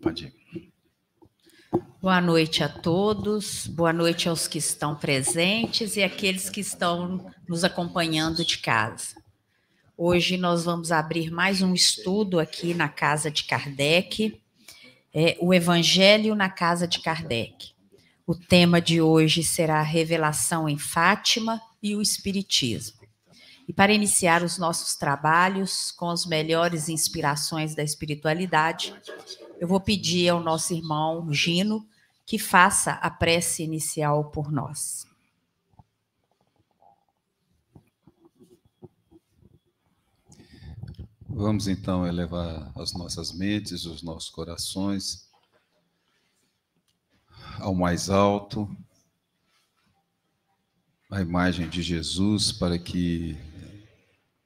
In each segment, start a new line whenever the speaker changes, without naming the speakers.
Pode ir.
Boa noite a todos, boa noite aos que estão presentes e aqueles que estão nos acompanhando de casa. Hoje nós vamos abrir mais um estudo aqui na casa de Kardec, é, o Evangelho na casa de Kardec. O tema de hoje será a revelação em Fátima e o Espiritismo. E para iniciar os nossos trabalhos com as melhores inspirações da espiritualidade, eu vou pedir ao nosso irmão Gino que faça a prece inicial por nós.
Vamos então elevar as nossas mentes, os nossos corações ao mais alto, a imagem de Jesus, para que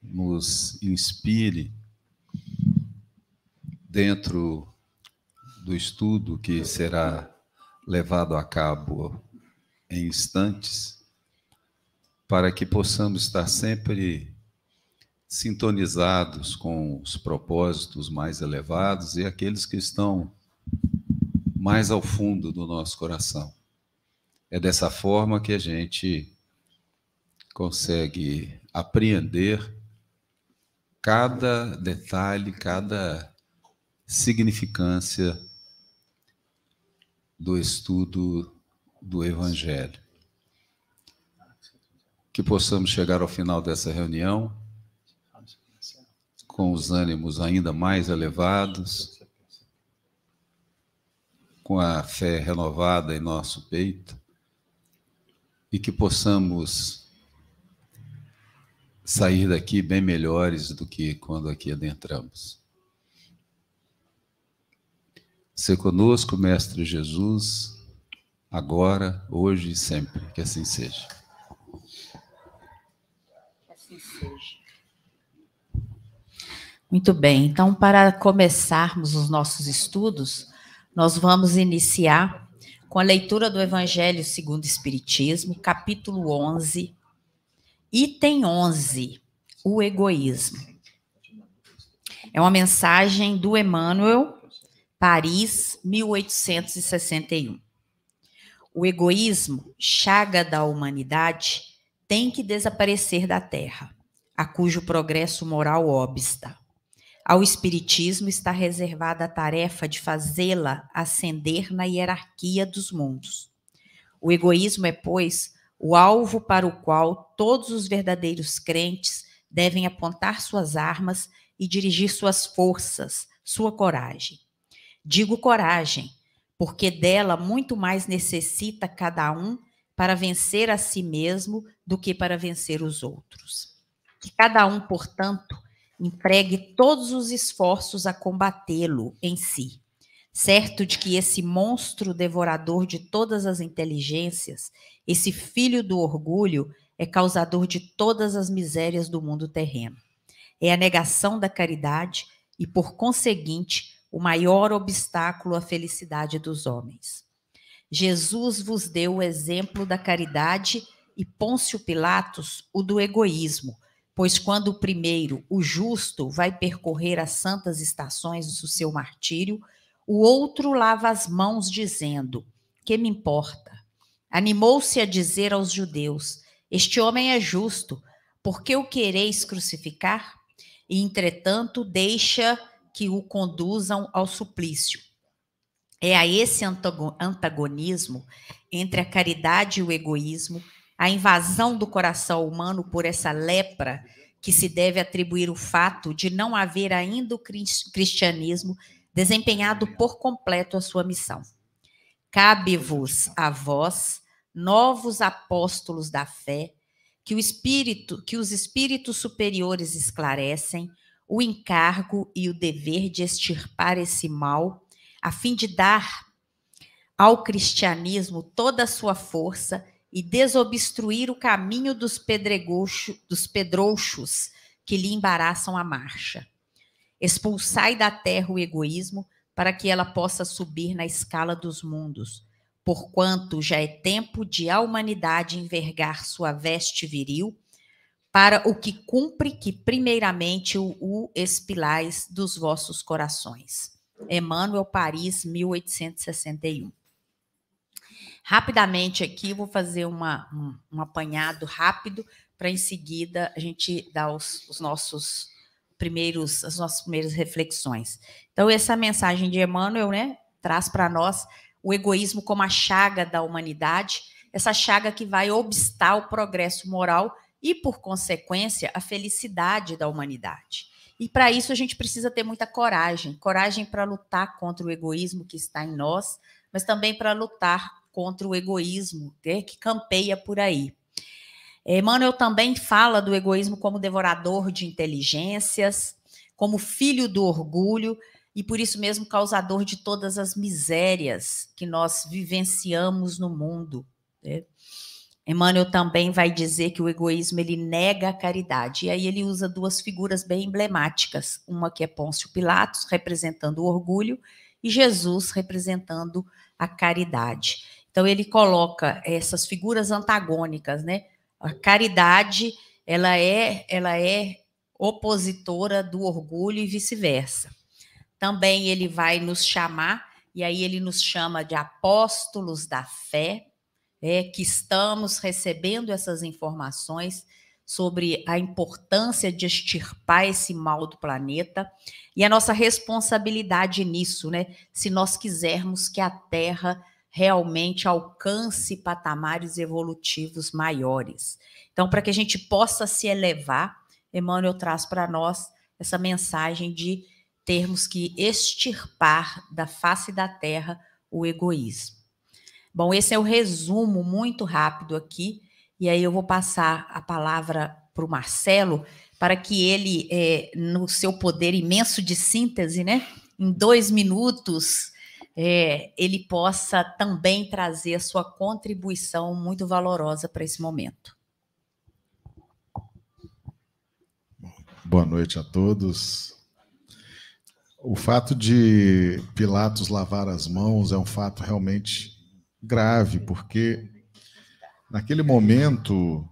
nos inspire dentro do estudo que será levado a cabo em instantes, para que possamos estar sempre sintonizados com os propósitos mais elevados e aqueles que estão mais ao fundo do nosso coração. É dessa forma que a gente consegue apreender cada detalhe, cada significância do estudo do Evangelho. Que possamos chegar ao final dessa reunião com os ânimos ainda mais elevados, com a fé renovada em nosso peito e que possamos sair daqui bem melhores do que quando aqui adentramos. Ser conosco, Mestre Jesus, agora, hoje e sempre. Que assim seja.
Que assim seja. Muito bem, então, para começarmos os nossos estudos, nós vamos iniciar com a leitura do Evangelho segundo o Espiritismo, capítulo 11, item 11, o egoísmo. É uma mensagem do Emmanuel Paris, 1861. O egoísmo, chaga da humanidade, tem que desaparecer da Terra, a cujo progresso moral obsta. Ao Espiritismo está reservada a tarefa de fazê-la ascender na hierarquia dos mundos. O egoísmo é, pois, o alvo para o qual todos os verdadeiros crentes devem apontar suas armas e dirigir suas forças, sua coragem. Digo coragem, porque dela muito mais necessita cada um para vencer a si mesmo do que para vencer os outros. Que cada um, portanto, empregue todos os esforços a combatê-lo em si, certo de que esse monstro devorador de todas as inteligências, esse filho do orgulho, é causador de todas as misérias do mundo terreno. É a negação da caridade e, por conseguinte, o maior obstáculo à felicidade dos homens. Jesus vos deu o exemplo da caridade e Pôncio Pilatos o do egoísmo, pois quando o primeiro, o justo, vai percorrer as santas estações do seu martírio, o outro lava as mãos dizendo: "Que me importa?" Animou-se a dizer aos judeus: "Este homem é justo, por que o quereis crucificar?" E entretanto deixa que o conduzam ao suplício. É a esse antagonismo entre a caridade e o egoísmo, a invasão do coração humano por essa lepra que se deve atribuir o fato de não haver ainda o cristianismo desempenhado por completo a sua missão. Cabe-vos a vós, novos apóstolos da fé, que espírito, que os espíritos superiores esclarecem, o encargo e o dever de extirpar esse mal, a fim de dar ao cristianismo toda a sua força e desobstruir o caminho dos, dos pedrouchos que lhe embaraçam a marcha. Expulsai da terra o egoísmo para que ela possa subir na escala dos mundos, porquanto já é tempo de a humanidade envergar sua veste viril para o que cumpre que primeiramente o, o espilais dos vossos corações. Emmanuel, Paris, 1861. Rapidamente aqui, vou fazer uma, um, um apanhado rápido para em seguida a gente dar os, os, nossos primeiros, as nossas primeiras reflexões. Então, essa mensagem de Emmanuel, né, traz para nós o egoísmo como a chaga da humanidade, essa chaga que vai obstar o progresso moral e, por consequência, a felicidade da humanidade. E para isso a gente precisa ter muita coragem coragem para lutar contra o egoísmo que está em nós, mas também para lutar contra o egoísmo né, que campeia por aí. Emmanuel também fala do egoísmo como devorador de inteligências, como filho do orgulho e por isso mesmo causador de todas as misérias que nós vivenciamos no mundo. Né? Emmanuel também vai dizer que o egoísmo ele nega a caridade. E aí ele usa duas figuras bem emblemáticas, uma que é Pôncio Pilatos representando o orgulho e Jesus representando a caridade. Então ele coloca essas figuras antagônicas, né? A caridade, ela é, ela é opositora do orgulho e vice-versa. Também ele vai nos chamar, e aí ele nos chama de apóstolos da fé, é, que estamos recebendo essas informações sobre a importância de extirpar esse mal do planeta e a nossa responsabilidade nisso, né? Se nós quisermos que a Terra realmente alcance patamares evolutivos maiores. Então, para que a gente possa se elevar, Emmanuel traz para nós essa mensagem de termos que extirpar da face da Terra o egoísmo. Bom, esse é o resumo muito rápido aqui, e aí eu vou passar a palavra para o Marcelo, para que ele, é, no seu poder imenso de síntese, né, em dois minutos, é, ele possa também trazer a sua contribuição muito valorosa para esse momento.
Boa noite a todos. O fato de Pilatos lavar as mãos é um fato realmente grave, porque naquele momento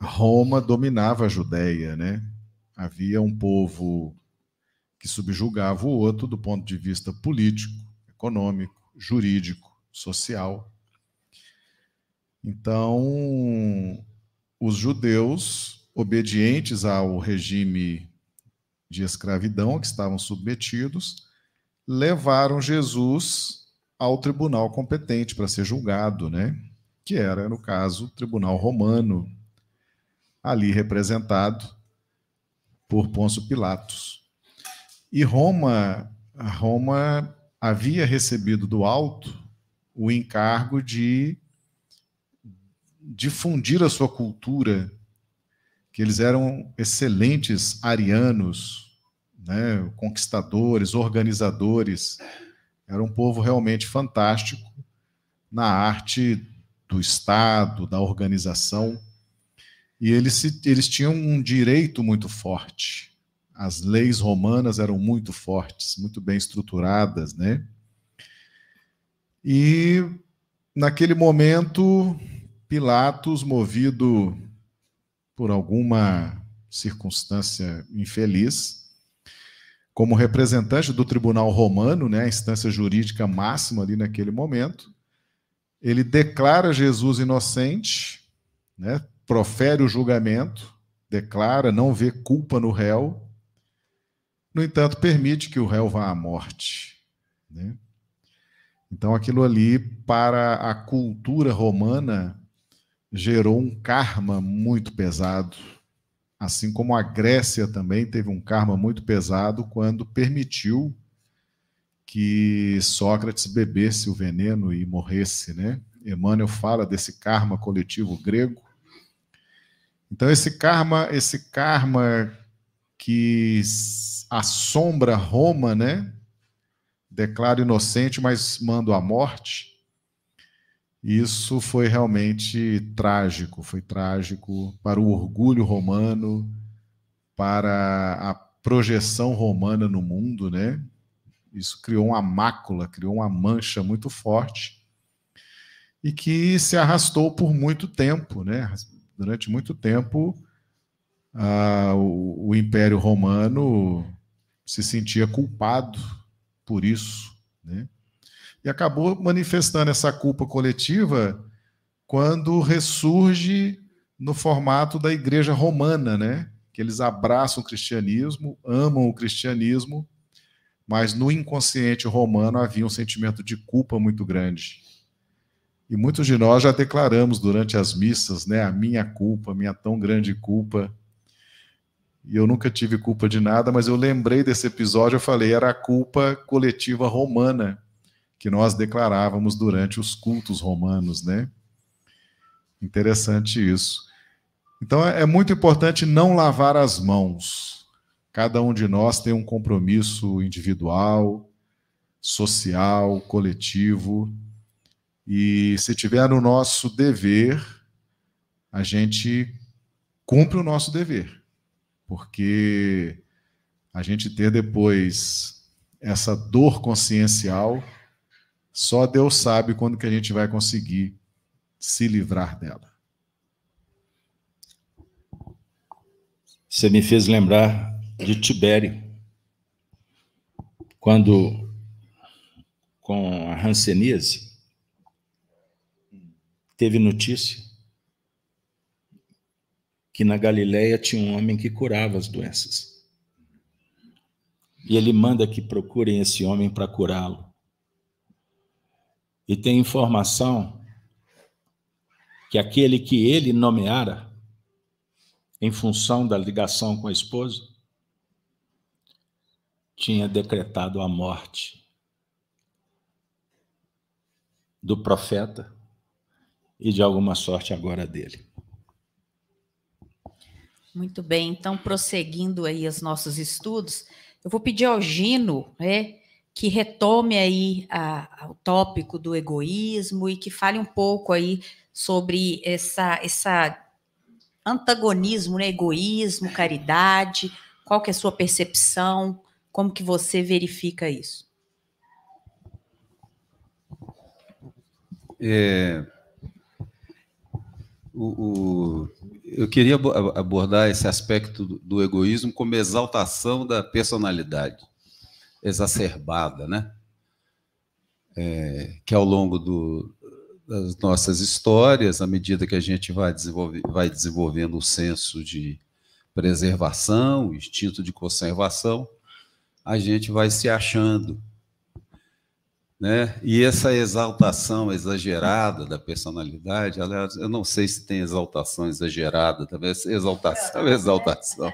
Roma dominava a Judéia, né? Havia um povo que subjugava o outro do ponto de vista político, econômico, jurídico, social. Então, os judeus, obedientes ao regime de escravidão que estavam submetidos, levaram Jesus ao tribunal competente para ser julgado, né? Que era, no caso, o tribunal romano, ali representado por Pôncio Pilatos. E Roma, Roma havia recebido do alto o encargo de difundir a sua cultura, que eles eram excelentes arianos, né, conquistadores, organizadores era um povo realmente fantástico na arte do Estado, da organização. E eles, eles tinham um direito muito forte. As leis romanas eram muito fortes, muito bem estruturadas, né? E naquele momento, Pilatos, movido por alguma circunstância infeliz, como representante do tribunal romano, né, a instância jurídica máxima ali naquele momento, ele declara Jesus inocente, né, profere o julgamento, declara não vê culpa no réu, no entanto, permite que o réu vá à morte. Né? Então, aquilo ali, para a cultura romana, gerou um karma muito pesado Assim como a Grécia também teve um karma muito pesado quando permitiu que Sócrates bebesse o veneno e morresse, né? Emmanuel fala desse karma coletivo grego. Então esse karma, esse karma que assombra Roma, né? Declara inocente, mas manda a morte. Isso foi realmente trágico, foi trágico para o orgulho romano, para a projeção romana no mundo, né? Isso criou uma mácula, criou uma mancha muito forte e que se arrastou por muito tempo, né? Durante muito tempo, o, o Império Romano se sentia culpado por isso. Né? E acabou manifestando essa culpa coletiva quando ressurge no formato da igreja romana, né? que eles abraçam o cristianismo, amam o cristianismo, mas no inconsciente romano havia um sentimento de culpa muito grande. E muitos de nós já declaramos durante as missas, né, a minha culpa, a minha tão grande culpa. E eu nunca tive culpa de nada, mas eu lembrei desse episódio, eu falei, era a culpa coletiva romana que nós declarávamos durante os cultos romanos, né? Interessante isso. Então é muito importante não lavar as mãos. Cada um de nós tem um compromisso individual, social, coletivo e se tiver no nosso dever, a gente cumpre o nosso dever. Porque a gente ter depois essa dor consciencial, só Deus sabe quando que a gente vai conseguir se livrar dela.
Você me fez lembrar de Tibério, quando com a Hanseníase, teve notícia que na Galileia tinha um homem que curava as doenças. E ele manda que procurem esse homem para curá-lo. E tem informação que aquele que ele nomeara, em função da ligação com a esposa, tinha decretado a morte do profeta e de alguma sorte agora dele.
Muito bem, então prosseguindo aí os nossos estudos, eu vou pedir ao Gino, né, que retome aí a, a, o tópico do egoísmo e que fale um pouco aí sobre essa, essa antagonismo, né, egoísmo, caridade, qual que é a sua percepção, como que você verifica isso?
É, o, o, eu queria abordar esse aspecto do, do egoísmo como exaltação da personalidade exacerbada, né? É, que ao longo do, das nossas histórias, à medida que a gente vai, desenvolver, vai desenvolvendo o senso de preservação, o instinto de conservação, a gente vai se achando né? E essa exaltação exagerada da personalidade, aliás, eu não sei se tem exaltação exagerada, talvez exaltação, exaltação.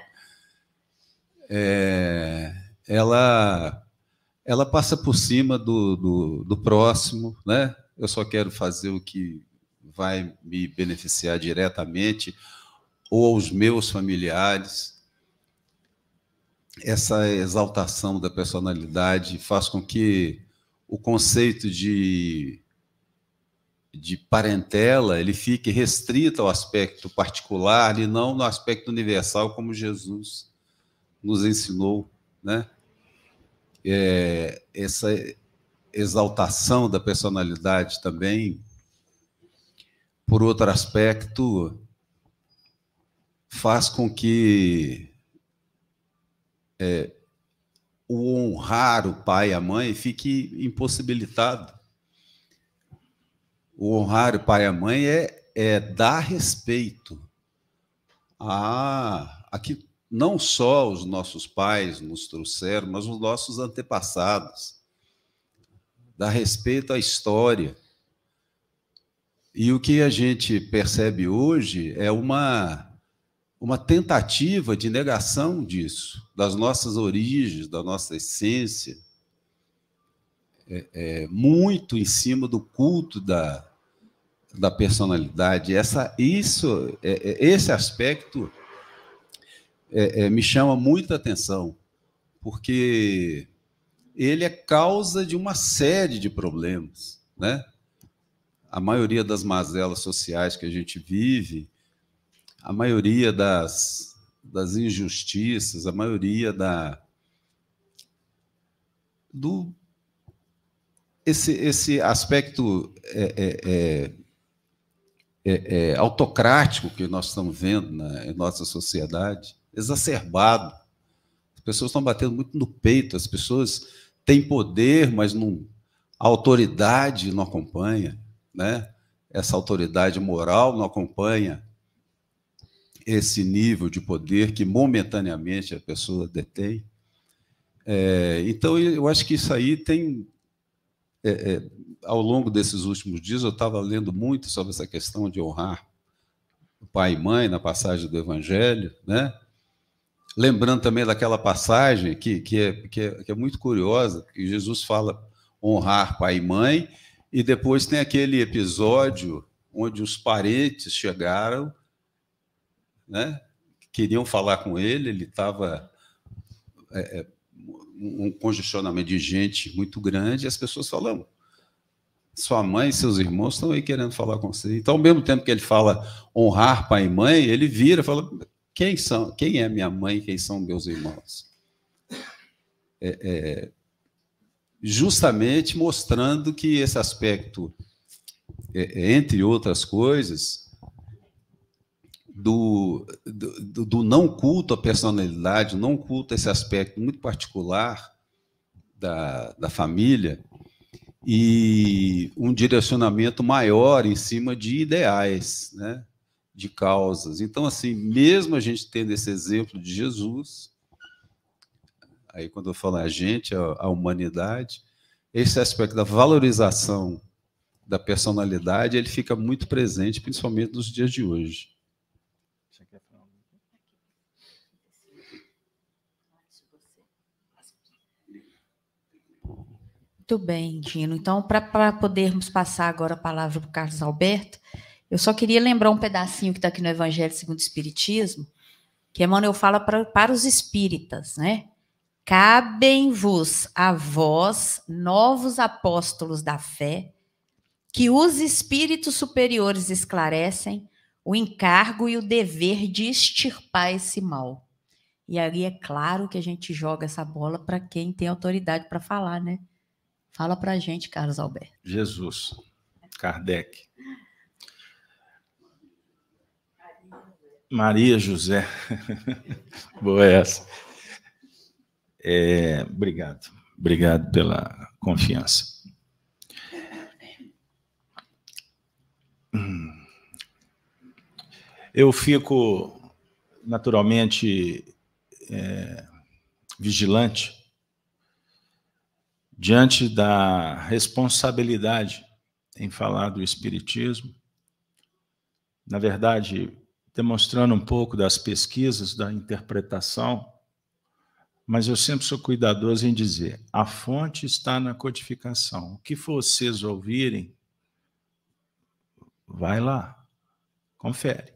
É, ela, ela passa por cima do, do, do próximo, né? Eu só quero fazer o que vai me beneficiar diretamente ou aos meus familiares. Essa exaltação da personalidade faz com que o conceito de, de parentela ele fique restrito ao aspecto particular e não no aspecto universal, como Jesus nos ensinou, né? É, essa exaltação da personalidade também, por outro aspecto, faz com que é, o honrar o pai e a mãe fique impossibilitado. O honrar o pai e a mãe é, é dar respeito a, a que não só os nossos pais nos trouxeram, mas os nossos antepassados. Dar respeito à história. E o que a gente percebe hoje é uma uma tentativa de negação disso, das nossas origens, da nossa essência, é, é, muito em cima do culto da, da personalidade. Essa, isso, é, é esse aspecto é, é, me chama muita atenção, porque ele é causa de uma série de problemas, né? A maioria das mazelas sociais que a gente vive a maioria das, das injustiças, a maioria da do esse, esse aspecto é, é, é, é, é autocrático que nós estamos vendo na nossa sociedade, exacerbado. As pessoas estão batendo muito no peito, as pessoas tem poder, mas não, a autoridade não acompanha, né? Essa autoridade moral não acompanha esse nível de poder que momentaneamente a pessoa detém. É, então, eu acho que isso aí tem. É, é, ao longo desses últimos dias, eu estava lendo muito sobre essa questão de honrar pai e mãe na passagem do Evangelho, né? Lembrando também daquela passagem que, que, é, que, é, que é muito curiosa, que Jesus fala honrar pai e mãe, e depois tem aquele episódio onde os parentes chegaram, né? Queriam falar com ele, ele estava é, é um congestionamento de gente muito grande, e as pessoas falam: sua mãe e seus irmãos estão aí querendo falar com você. Então, ao mesmo tempo que ele fala honrar pai e mãe, ele vira e fala: quem são? Quem é minha mãe? Quem são meus irmãos? É, é, justamente mostrando que esse aspecto, é, é entre outras coisas, do, do, do, não culto à personalidade, não culto a esse aspecto muito particular da, da família, e um direcionamento maior em cima de ideais, né? De causas. Então, assim, mesmo a gente tendo esse exemplo de Jesus, aí quando eu falo a gente, a, a humanidade, esse aspecto da valorização da personalidade, ele fica muito presente, principalmente nos dias de hoje.
Muito bem, Dino. Então, para podermos passar agora a palavra para o Carlos Alberto, eu só queria lembrar um pedacinho que está aqui no Evangelho segundo o Espiritismo, que Emmanuel fala para, para os espíritas, né? Cabem-vos a vós, novos apóstolos da fé, que os espíritos superiores esclarecem o encargo e o dever de extirpar esse mal. E aí é claro que a gente joga essa bola para quem tem autoridade para falar, né? Fala para a gente, Carlos Alberto.
Jesus, Kardec. Maria José. Boa essa. É, obrigado. Obrigado pela confiança. Eu fico naturalmente é, vigilante diante da responsabilidade em falar do Espiritismo. Na verdade, demonstrando um pouco das pesquisas, da interpretação, mas eu sempre sou cuidadoso em dizer: a fonte está na codificação. O que vocês ouvirem, vai lá, confere.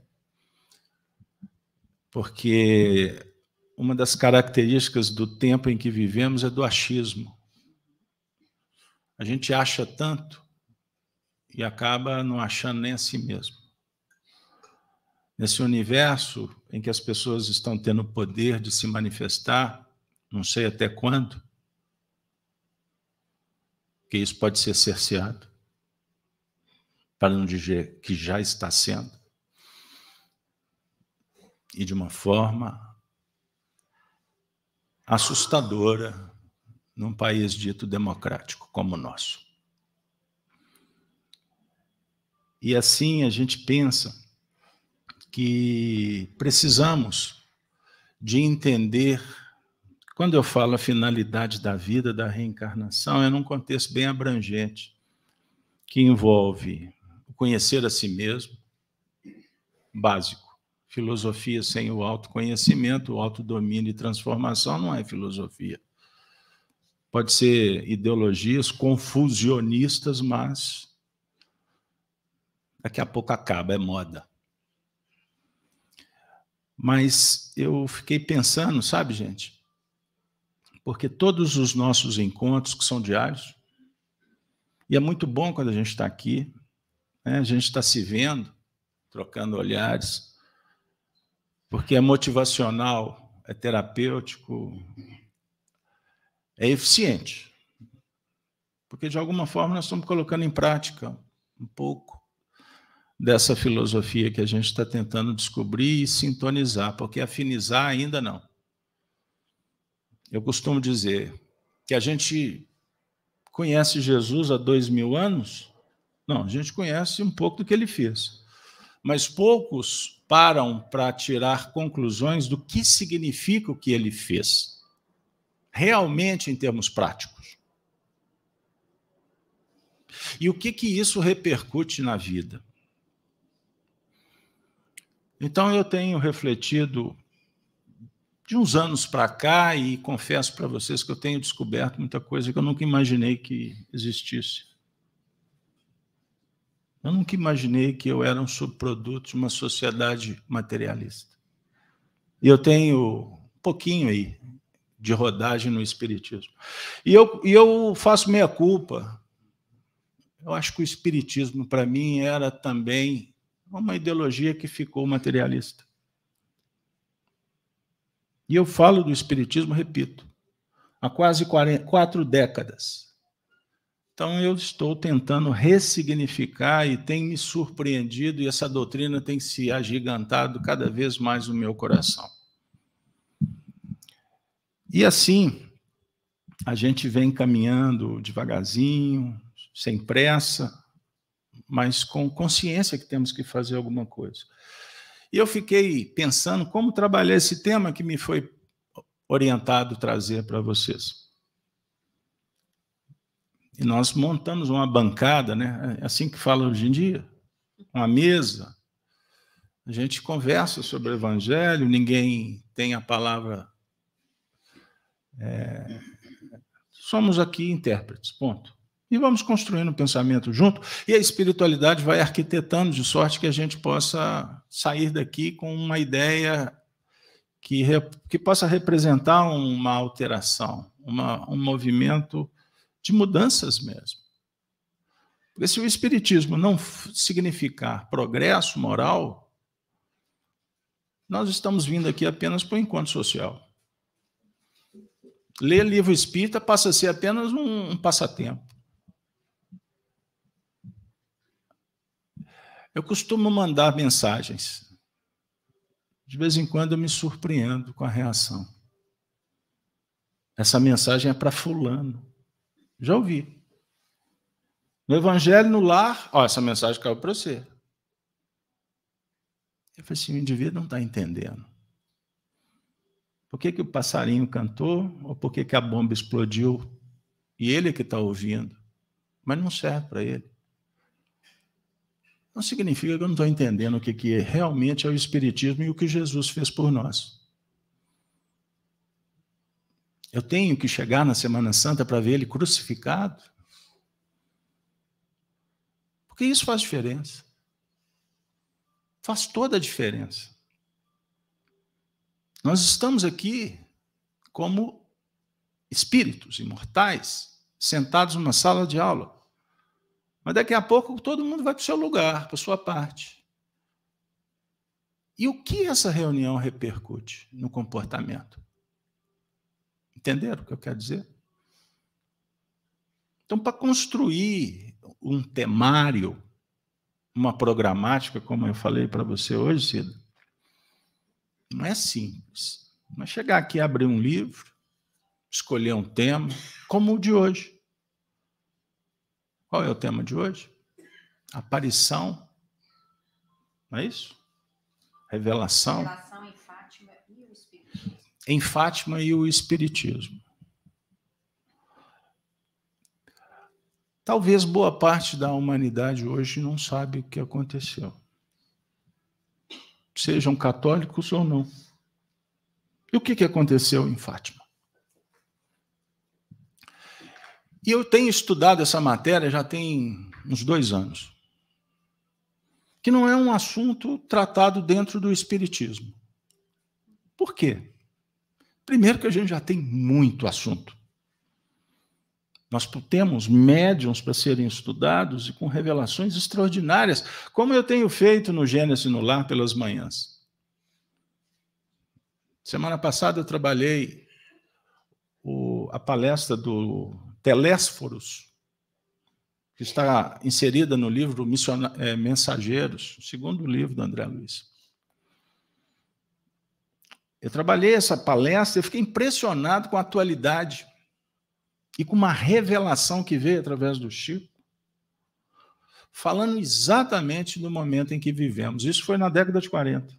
Porque uma das características do tempo em que vivemos é do achismo. A gente acha tanto e acaba não achando nem a si mesmo. Nesse universo em que as pessoas estão tendo o poder de se manifestar, não sei até quando, que isso pode ser cerceado, para não dizer que já está sendo, e de uma forma assustadora, num país dito democrático como o nosso. E assim a gente pensa que precisamos de entender. Quando eu falo a finalidade da vida, da reencarnação, é num contexto bem abrangente, que envolve conhecer a si mesmo, básico. Filosofia sem o autoconhecimento, o autodomínio e transformação não é filosofia. Pode ser ideologias confusionistas, mas daqui a pouco acaba, é moda. Mas eu fiquei pensando, sabe, gente? Porque todos os nossos encontros, que são diários, e é muito bom quando a gente está aqui, né? a gente está se vendo, trocando olhares, porque é motivacional, é terapêutico, é eficiente. Porque, de alguma forma, nós estamos colocando em prática um pouco dessa filosofia que a gente está tentando descobrir e sintonizar, porque afinizar ainda não. Eu costumo dizer que a gente conhece Jesus há dois mil anos? Não, a gente conhece um pouco do que ele fez. Mas poucos param para tirar conclusões do que significa o que ele fez, realmente em termos práticos. E o que, que isso repercute na vida? Então, eu tenho refletido de uns anos para cá e confesso para vocês que eu tenho descoberto muita coisa que eu nunca imaginei que existisse. Eu nunca imaginei que eu era um subproduto de uma sociedade materialista. E eu tenho um pouquinho aí de rodagem no Espiritismo. E eu, e eu faço meia culpa. Eu acho que o Espiritismo, para mim, era também uma ideologia que ficou materialista. E eu falo do Espiritismo, repito, há quase 40, quatro décadas. Então eu estou tentando ressignificar e tem me surpreendido, e essa doutrina tem se agigantado cada vez mais no meu coração. E assim, a gente vem caminhando devagarzinho, sem pressa, mas com consciência que temos que fazer alguma coisa. E eu fiquei pensando como trabalhar esse tema que me foi orientado trazer para vocês. E nós montamos uma bancada, né? É assim que fala hoje em dia, uma mesa. A gente conversa sobre o Evangelho, ninguém tem a palavra. É... Somos aqui intérpretes, ponto. E vamos construindo um pensamento junto, e a espiritualidade vai arquitetando de sorte que a gente possa sair daqui com uma ideia que, que possa representar uma alteração, uma, um movimento de mudanças mesmo. Porque se o Espiritismo não significar progresso moral, nós estamos vindo aqui apenas para o encontro social. Ler livro espírita passa a ser apenas um, um passatempo. Eu costumo mandar mensagens. De vez em quando eu me surpreendo com a reação. Essa mensagem é para fulano. Já ouvi. No Evangelho no lar, ó, essa mensagem caiu para você. Eu falei assim, o indivíduo não está entendendo. Por que, que o passarinho cantou ou por que, que a bomba explodiu? E ele é que está ouvindo. Mas não serve para ele não significa que eu não estou entendendo o que, que realmente é o Espiritismo e o que Jesus fez por nós. Eu tenho que chegar na Semana Santa para ver ele crucificado? Porque isso faz diferença. Faz toda a diferença. Nós estamos aqui como espíritos imortais, sentados numa sala de aula. Mas daqui a pouco todo mundo vai para o seu lugar, para a sua parte. E o que essa reunião repercute no comportamento? Entenderam o que eu quero dizer? Então, para construir um temário, uma programática, como eu falei para você hoje, Cida, não é simples. Não é chegar aqui, abrir um livro, escolher um tema, como o de hoje. Qual é o tema de hoje? Aparição. Não é isso? Revelação. Revelação em Fátima e o Espiritismo. Em Fátima e o Espiritismo. Talvez boa parte da humanidade hoje não sabe o que aconteceu. Sejam católicos ou não. E o que aconteceu em Fátima? E eu tenho estudado essa matéria já tem uns dois anos. Que não é um assunto tratado dentro do Espiritismo. Por quê? Primeiro, que a gente já tem muito assunto. Nós temos médiums para serem estudados e com revelações extraordinárias, como eu tenho feito no Gênesis no Lar pelas manhãs. Semana passada eu trabalhei o, a palestra do Telésforos, que está inserida no livro é, Mensageiros, o segundo livro do André Luiz. Eu trabalhei essa palestra e fiquei impressionado com a atualidade. e com uma revelação que veio através do Chico, falando exatamente do momento em que vivemos. Isso foi na década de 40.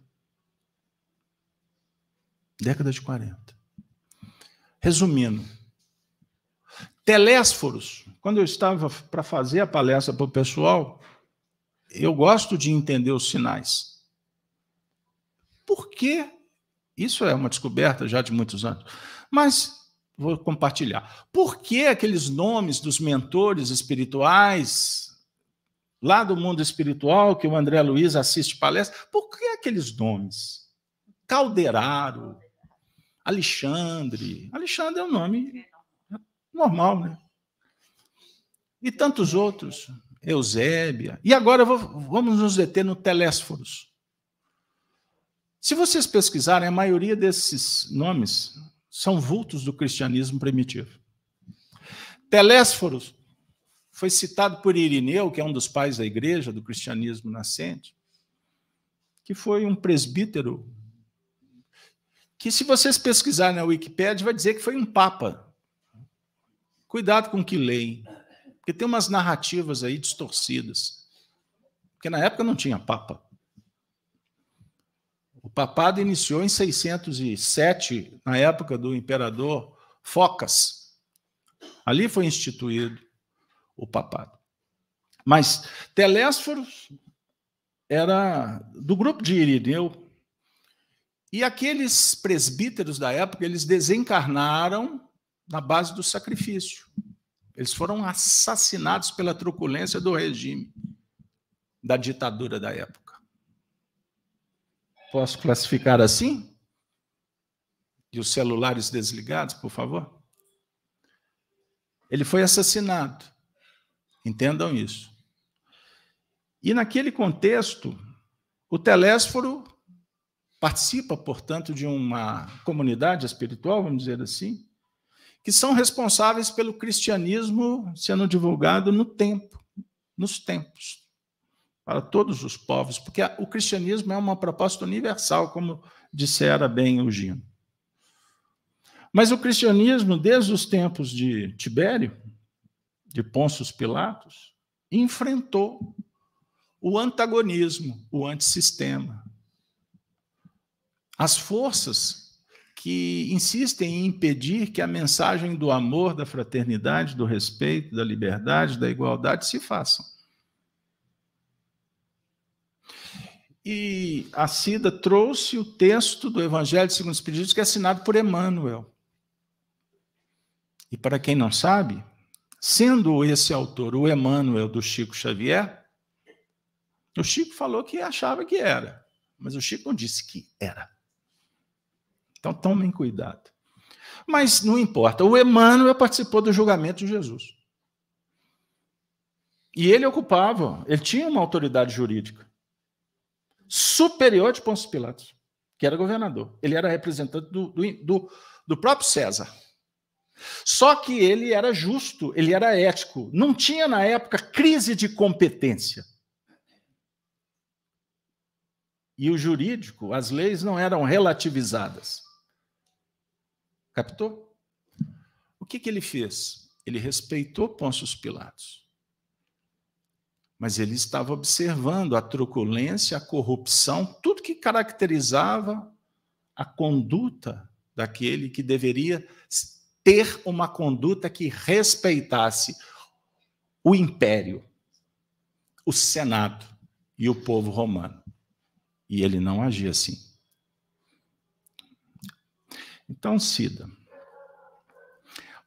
Década de 40. Resumindo, Telésforos, quando eu estava para fazer a palestra para o pessoal, eu gosto de entender os sinais. Por que? Isso é uma descoberta já de muitos anos. Mas vou compartilhar. Por que aqueles nomes dos mentores espirituais lá do mundo espiritual que o André Luiz assiste palestra? Por que aqueles nomes? Calderaro, Alexandre. Alexandre é um nome normal, né? E tantos outros. Eusébia. E agora vamos nos deter no Telésforos. Se vocês pesquisarem, a maioria desses nomes são vultos do cristianismo primitivo. Telésforos foi citado por Irineu, que é um dos pais da igreja, do cristianismo nascente, que foi um presbítero que, se vocês pesquisarem na Wikipédia, vai dizer que foi um papa. Cuidado com o que leem, porque tem umas narrativas aí distorcidas. Porque na época não tinha papa. O papado iniciou em 607, na época do imperador Focas. Ali foi instituído o papado. Mas Telésforo era do grupo de Irineu. E aqueles presbíteros da época, eles desencarnaram na base do sacrifício. Eles foram assassinados pela truculência do regime, da ditadura da época. Posso classificar assim? E os celulares desligados, por favor? Ele foi assassinado. Entendam isso. E naquele contexto, o telésforo participa, portanto, de uma comunidade espiritual, vamos dizer assim, que são responsáveis pelo cristianismo sendo divulgado no tempo, nos tempos para todos os povos, porque o cristianismo é uma proposta universal, como dissera bem o Gino. Mas o cristianismo, desde os tempos de Tibério, de Pôncio Pilatos, enfrentou o antagonismo, o antissistema. As forças que insistem em impedir que a mensagem do amor, da fraternidade, do respeito, da liberdade, da igualdade se façam. E a Cida trouxe o texto do Evangelho segundo os Espiritismo, que é assinado por Emmanuel. E para quem não sabe, sendo esse autor o Emmanuel do Chico Xavier, o Chico falou que achava que era, mas o Chico não disse que era. Então tomem cuidado. Mas não importa, o Emmanuel participou do julgamento de Jesus. E ele ocupava, ele tinha uma autoridade jurídica superior de Pôncio Pilatos, que era governador. Ele era representante do, do, do, do próprio César. Só que ele era justo, ele era ético. Não tinha, na época, crise de competência. E o jurídico, as leis não eram relativizadas. Captou? O que, que ele fez? Ele respeitou Pôncio Pilatos mas ele estava observando a truculência, a corrupção, tudo que caracterizava a conduta daquele que deveria ter uma conduta que respeitasse o império, o senado e o povo romano. E ele não agia assim. Então, Cida,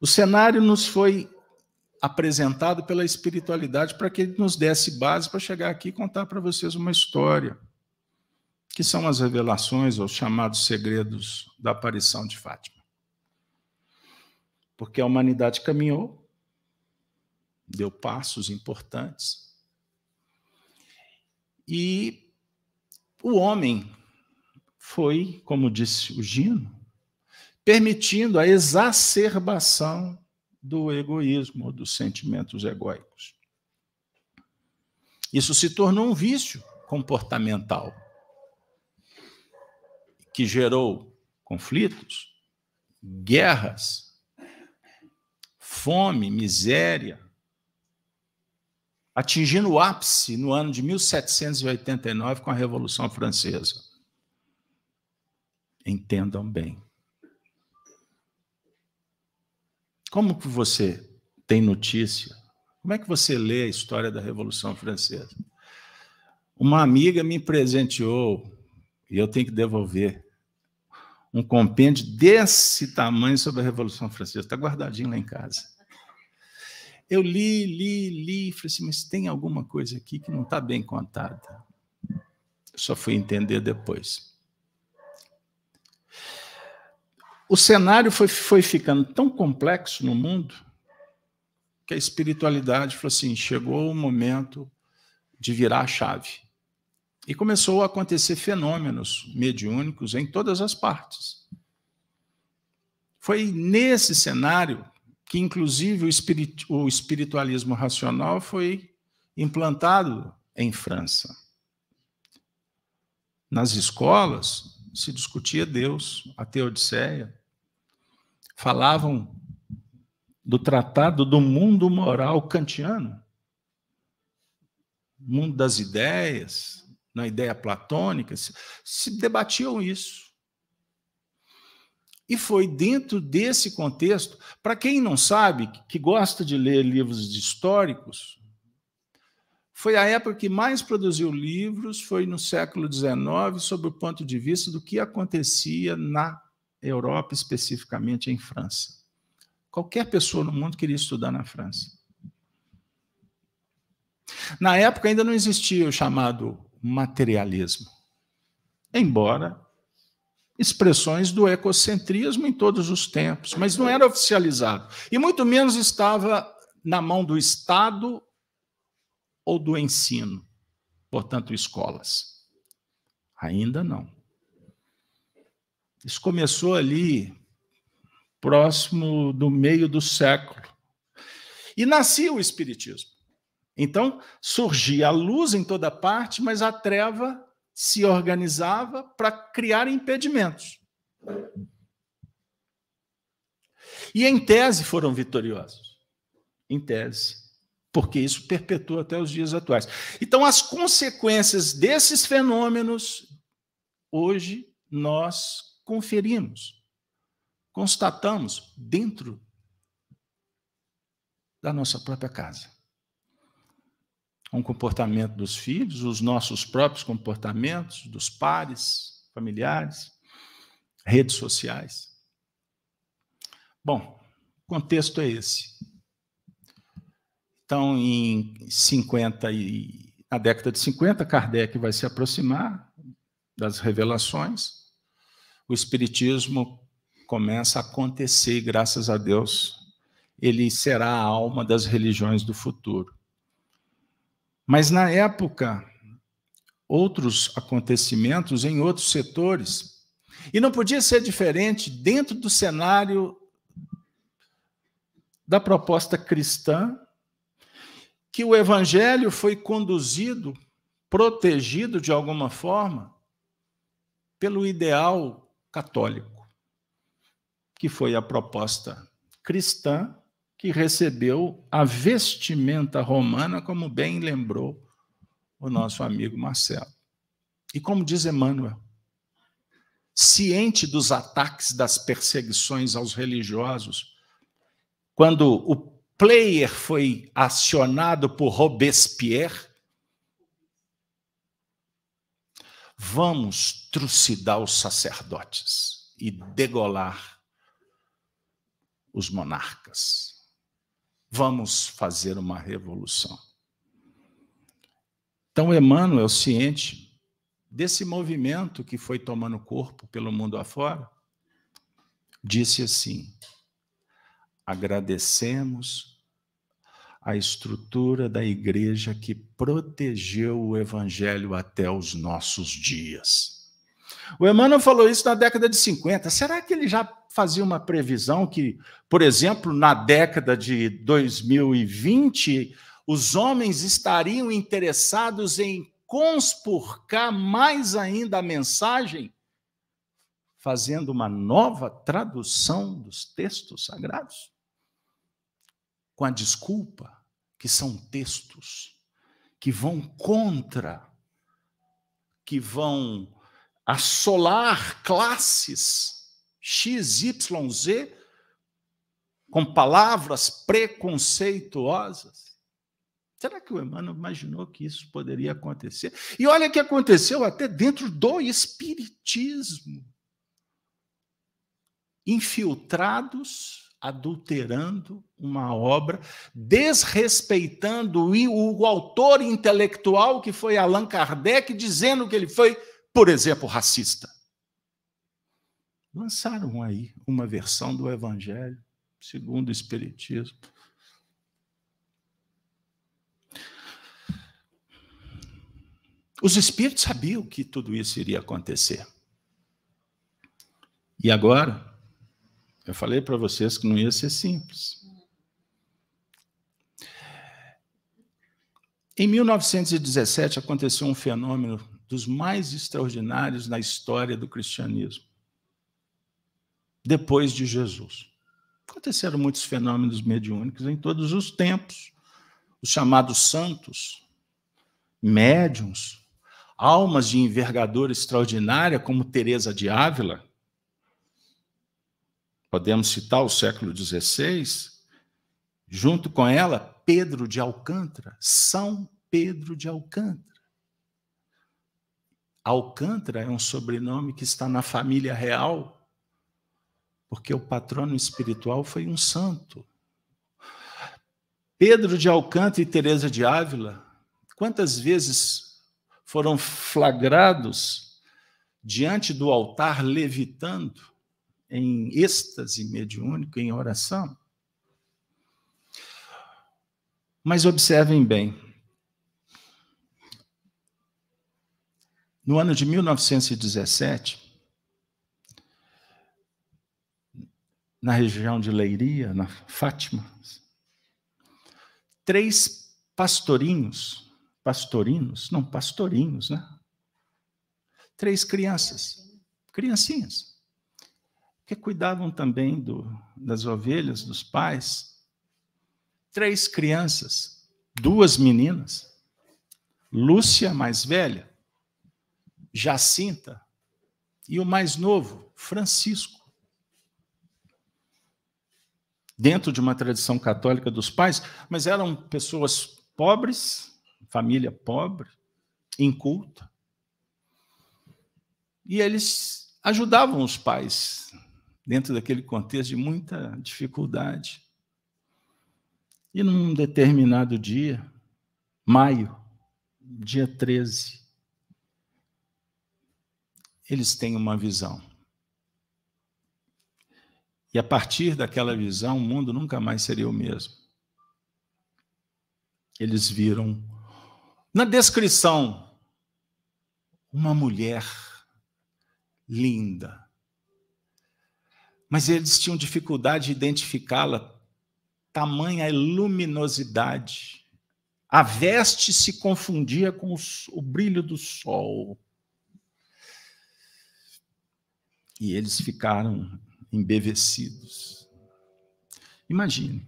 o cenário nos foi apresentado pela espiritualidade para que ele nos desse base para chegar aqui e contar para vocês uma história, que são as revelações, os chamados segredos da aparição de Fátima. Porque a humanidade caminhou, deu passos importantes, e o homem foi, como disse o Gino, permitindo a exacerbação do egoísmo, dos sentimentos egóicos. Isso se tornou um vício comportamental que gerou conflitos, guerras, fome, miséria, atingindo o ápice no ano de 1789 com a Revolução Francesa. Entendam bem. Como que você tem notícia? Como é que você lê a história da Revolução Francesa? Uma amiga me presenteou, e eu tenho que devolver, um compêndio desse tamanho sobre a Revolução Francesa. Está guardadinho lá em casa. Eu li, li, li, falei assim, mas tem alguma coisa aqui que não está bem contada. Eu só fui entender depois. O cenário foi, foi ficando tão complexo no mundo que a espiritualidade falou assim: chegou o momento de virar a chave. E começou a acontecer fenômenos mediúnicos em todas as partes. Foi nesse cenário que, inclusive, o, espiritualismo racional foi implantado em França. Nas escolas se discutia Deus, a Teodiceia. Falavam do tratado do mundo moral kantiano, mundo das ideias, na ideia platônica, se, debatiam isso. E foi dentro desse contexto, para quem não sabe, que gosta de ler livros históricos, foi a época que mais produziu livros, foi no século XIX, sob o ponto de vista do que acontecia na Europa, especificamente em França. Qualquer pessoa no mundo queria estudar na França. Na época ainda não existia o chamado materialismo, embora expressões do ecocentrismo em todos os tempos, mas não era oficializado. E muito menos estava na mão do Estado ou do ensino, portanto, escolas. Ainda não. Isso começou ali, próximo do meio do século. E nascia o Espiritismo. Então, surgia a luz em toda parte, mas a treva se organizava para criar impedimentos. E em tese foram vitoriosos. Em tese. Porque isso perpetua até os dias atuais. Então, as consequências desses fenômenos, hoje, nós conferimos, constatamos dentro da nossa própria casa um comportamento dos filhos, os nossos próprios comportamentos, dos pares, familiares, redes sociais. Bom, o contexto é esse. Então, em 50 e na década de 50, Kardec vai se aproximar das revelações. O espiritismo começa a acontecer e graças a Deus ele será a alma das religiões do futuro. Mas na época, outros acontecimentos em outros setores. E não podia ser diferente dentro do cenário da proposta cristã, que o evangelho foi conduzido, protegido de alguma forma, pelo ideal católico, que foi a proposta cristã que recebeu a vestimenta romana, como bem lembrou o nosso amigo Marcelo. E como diz Emmanuel, ciente dos ataques, das perseguições aos religiosos, quando o player foi acionado por Robespierre, vamos trucidar os sacerdotes e degolar os monarcas. Vamos fazer uma revolução. Então, Emmanuel, ciente desse movimento que foi tomando corpo pelo mundo afora, disse assim: agradecemos a estrutura da igreja que protegeu o evangelho até os nossos dias. O Emmanuel falou isso na década de 50. Será que ele já fazia uma previsão que, por exemplo, na década de 2020, os homens estariam interessados em conspurcar mais ainda a mensagem, fazendo uma nova tradução dos textos sagrados? Com a desculpa que são textos que vão contra, que vão assolar classes X, Y, Z com palavras preconceituosas. Será que o Emmanuel imaginou que isso poderia acontecer? E olha que aconteceu até dentro do Espiritismo. Infiltrados, adulterando uma obra, desrespeitando o, autor intelectual que foi Allan Kardec, dizendo que ele foi, por exemplo, racista. Lançaram aí uma versão do Evangelho segundo o Espiritismo. Os espíritos sabiam que tudo isso iria acontecer. E agora, eu falei para vocês que não ia ser simples. Em 1917 aconteceu um fenômeno dos mais extraordinários na história do cristianismo, depois de Jesus. Aconteceram muitos fenômenos mediúnicos em todos os tempos. Os chamados santos, médiums, almas de envergadura extraordinária, como Teresa de Ávila. Podemos citar o século XVI. Junto com ela, Pedro de Alcântara, São Pedro de Alcântara. Alcântara é um sobrenome que está na família real porque o patrono espiritual foi um santo. Pedro de Alcântara e Teresa de Ávila, quantas vezes foram flagrados diante do altar levitando em êxtase mediúnico, em oração? Mas observem bem. No ano de 1917, na região de Leiria, na Fátima. Três pastorinhos, pastorinos, não, pastorinhos, né? Três crianças, criancinhas, que cuidavam também do, das ovelhas dos pais. Três crianças, duas meninas, Lúcia, mais velha, Jacinta, e o mais novo, Francisco dentro de uma tradição católica dos pais, mas eram pessoas pobres, família pobre, inculta. E eles ajudavam os pais dentro daquele contexto de muita dificuldade. E num determinado dia, maio, dia 13, eles têm uma visão. E a partir daquela visão, o mundo nunca mais seria o mesmo. Eles viram, na descrição, uma mulher linda. Mas eles tinham dificuldade de identificá-la, tamanha luminosidade. A veste se confundia com o brilho do sol. E eles ficaram embevecidos. Imagine,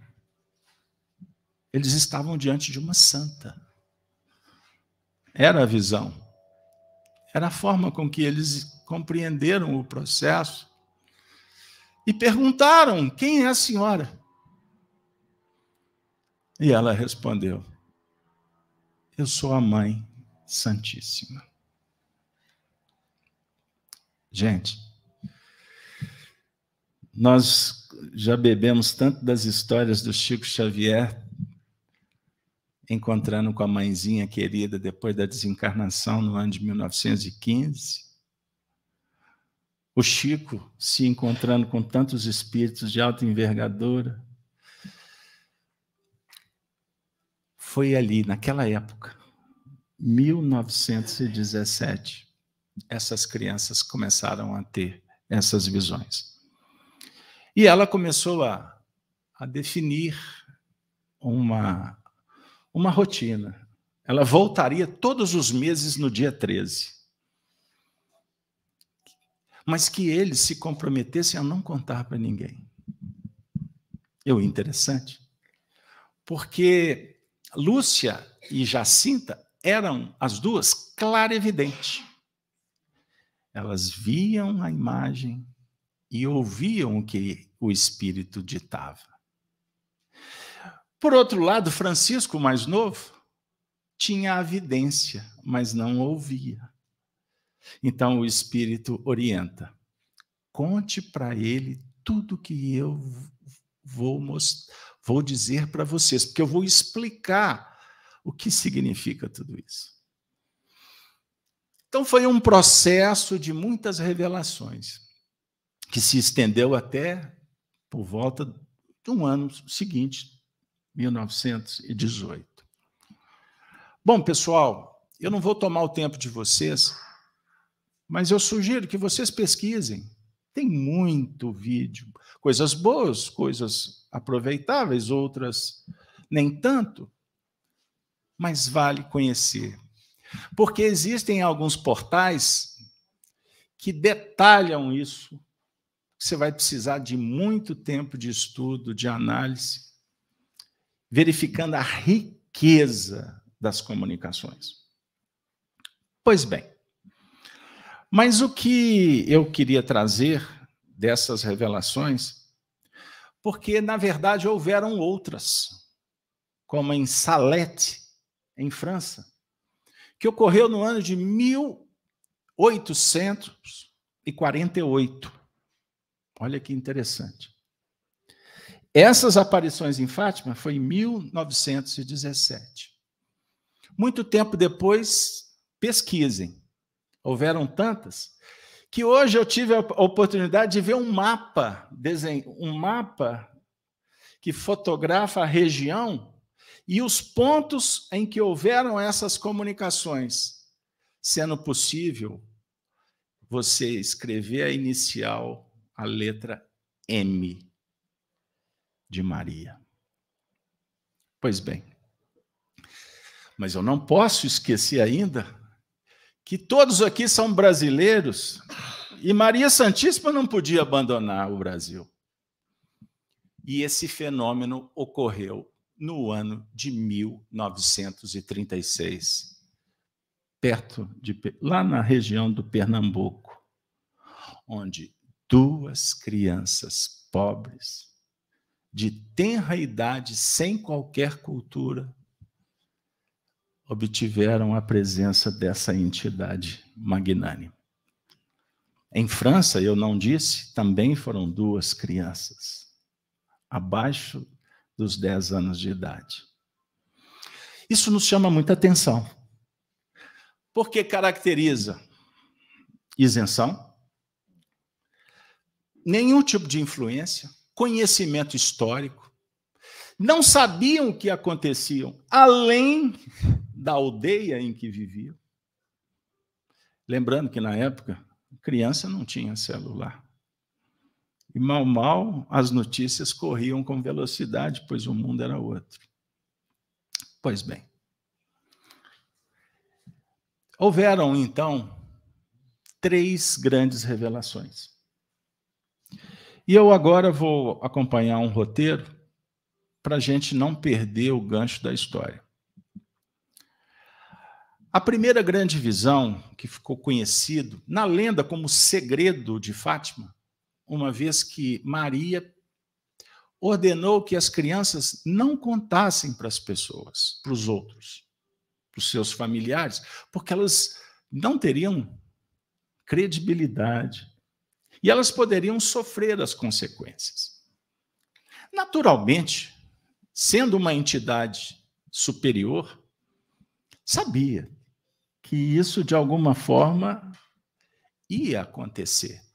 eles estavam diante de uma santa. Era a visão, era a forma com que eles compreenderam o processo e perguntaram: Quem é a senhora? E ela respondeu: Eu sou a Mãe Santíssima. Gente, nós já bebemos tanto das histórias do Chico Xavier, encontrando com a mãezinha querida depois da desencarnação no ano de 1915. O Chico se encontrando com tantos espíritos de alta envergadura. Foi ali, naquela época, 1917, essas crianças começaram a ter essas visões. E ela começou a, a definir uma, uma rotina. Ela voltaria todos os meses no dia 13. Mas que eles se comprometessem a não contar para ninguém. E o interessante, Porque Lúcia e Jacinta eram as duas clarividentes. Elas viam a imagem e ouviam o que o espírito ditava. Por outro lado, Francisco, mais novo, tinha a vidência, mas não ouvia. Então o espírito orienta: conte para ele tudo que eu vou vou dizer para vocês, porque eu vou explicar o que significa tudo isso. Então foi um processo de muitas revelações que se estendeu até por volta de um ano seguinte, 1918. Bom, pessoal, eu não vou tomar o tempo de vocês, mas eu sugiro que vocês pesquisem. Tem muito vídeo, coisas boas, coisas aproveitáveis, outras nem tanto, mas vale conhecer. Porque existem alguns portais que detalham isso. Você vai precisar de muito tempo de estudo, de análise, verificando a riqueza das comunicações. Pois bem, mas o que eu queria trazer dessas revelações, porque na verdade houveram outras, como em Salete, em França, que ocorreu no ano de 1848. Olha que interessante. Essas aparições em Fátima foi em 1917. Muito tempo depois, pesquisem. Houveram tantas que hoje eu tive a oportunidade de ver um mapa, um mapa que fotografa a região e os pontos em que houveram essas comunicações, sendo possível você escrever a inicial, a letra M de Maria. Pois bem, mas eu não posso esquecer ainda que todos aqui são brasileiros e Maria Santíssima não podia abandonar o Brasil. E esse fenômeno ocorreu no ano de 1936, perto de lá na região do Pernambuco, onde duas crianças pobres de tenra idade, sem qualquer cultura, obtiveram a presença dessa entidade magnânima. Em França, eu não disse, também foram duas crianças, abaixo dos 10 anos de idade. Isso nos chama muita atenção, porque caracteriza isenção, nenhum tipo de influência, conhecimento histórico, não sabiam o que acontecia além da aldeia em que viviam. Lembrando que na época, criança não tinha celular. E mal, mal, as notícias corriam com velocidade, pois o mundo era outro. Pois bem. Houveram, então, três grandes revelações. E eu agora vou acompanhar um roteiro para a gente não perder o gancho da história. A primeira grande visão, que ficou conhecido na lenda como segredo de Fátima, uma vez que Maria ordenou que as crianças não contassem para as pessoas, para os outros, para os seus familiares, porque elas não teriam credibilidade e elas poderiam sofrer as consequências. Naturalmente, sendo uma entidade superior, sabia que isso de alguma forma ia acontecer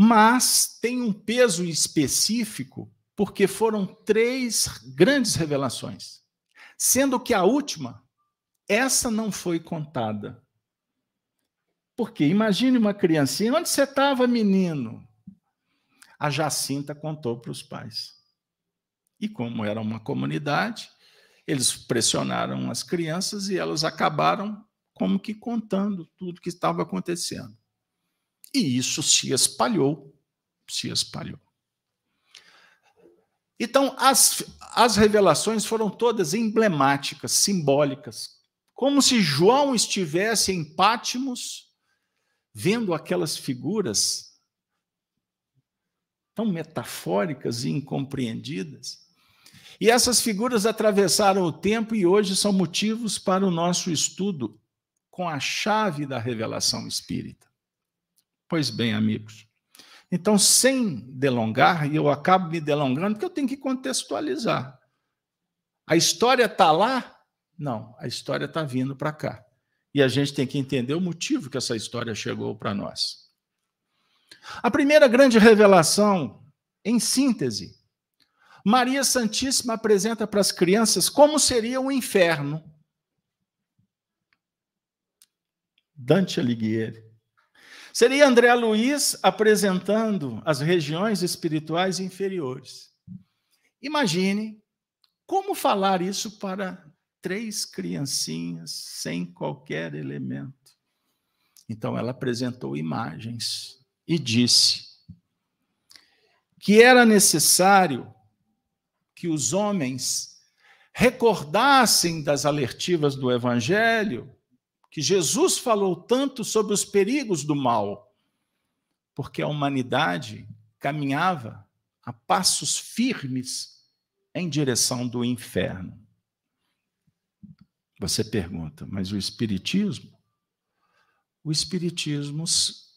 mas tem um peso específico porque foram três grandes revelações, sendo que a última, essa não foi contada. Porque imagine uma criancinha, onde você estava, menino? A Jacinta contou para os pais. E como era uma comunidade, eles pressionaram as crianças e elas acabaram como que contando tudo que estava acontecendo. E isso se espalhou, se espalhou. Então, as, as revelações foram todas emblemáticas, simbólicas, como se João estivesse em Pátimos, vendo aquelas figuras tão metafóricas e incompreendidas. E essas figuras atravessaram o tempo e hoje são motivos para o nosso estudo com a chave da revelação espírita. Pois bem, amigos, então, sem delongar, e eu acabo me delongando, porque eu tenho que contextualizar. A história está lá? Não, a história está vindo para cá. E a gente tem que entender o motivo que essa história chegou para nós. A primeira grande revelação, em síntese, Maria Santíssima apresenta para as crianças como seria o inferno. Dante Alighieri. Seria André Luiz apresentando as regiões espirituais inferiores. Imagine como falar isso para três criancinhas sem qualquer elemento. Então ela apresentou imagens e disse que era necessário que os homens recordassem das alertivas do evangelho que Jesus falou tanto sobre os perigos do mal, porque a humanidade caminhava a passos firmes em direção do inferno. Você pergunta, mas o Espiritismo? O Espiritismo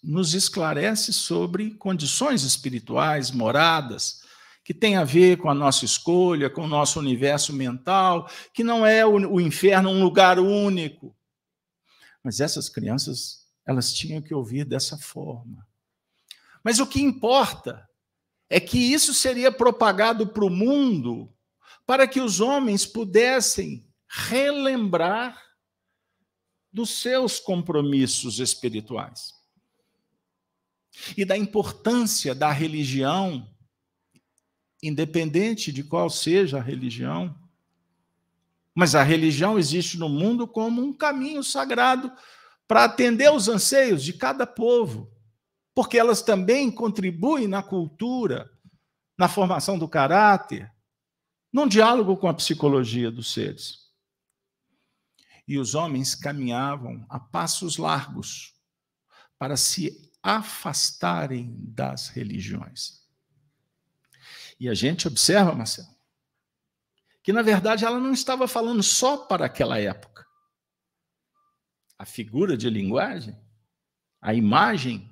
nos esclarece sobre condições espirituais, moradas, que tem a ver com a nossa escolha, com o nosso universo mental, que não é o, o inferno um lugar único, mas essas crianças, elas tinham que ouvir dessa forma. Mas o que importa é que isso seria propagado para o mundo para que os homens pudessem relembrar dos seus compromissos espirituais e da importância da religião, independente de qual seja a religião, mas a religião existe no mundo como um caminho sagrado para atender os anseios de cada povo, porque elas também contribuem na cultura, na formação do caráter, num diálogo com a psicologia dos seres. E os homens caminhavam a passos largos para se afastarem das religiões. E a gente observa, Marcelo, que na verdade ela não estava falando só para aquela época. A figura de linguagem, a imagem,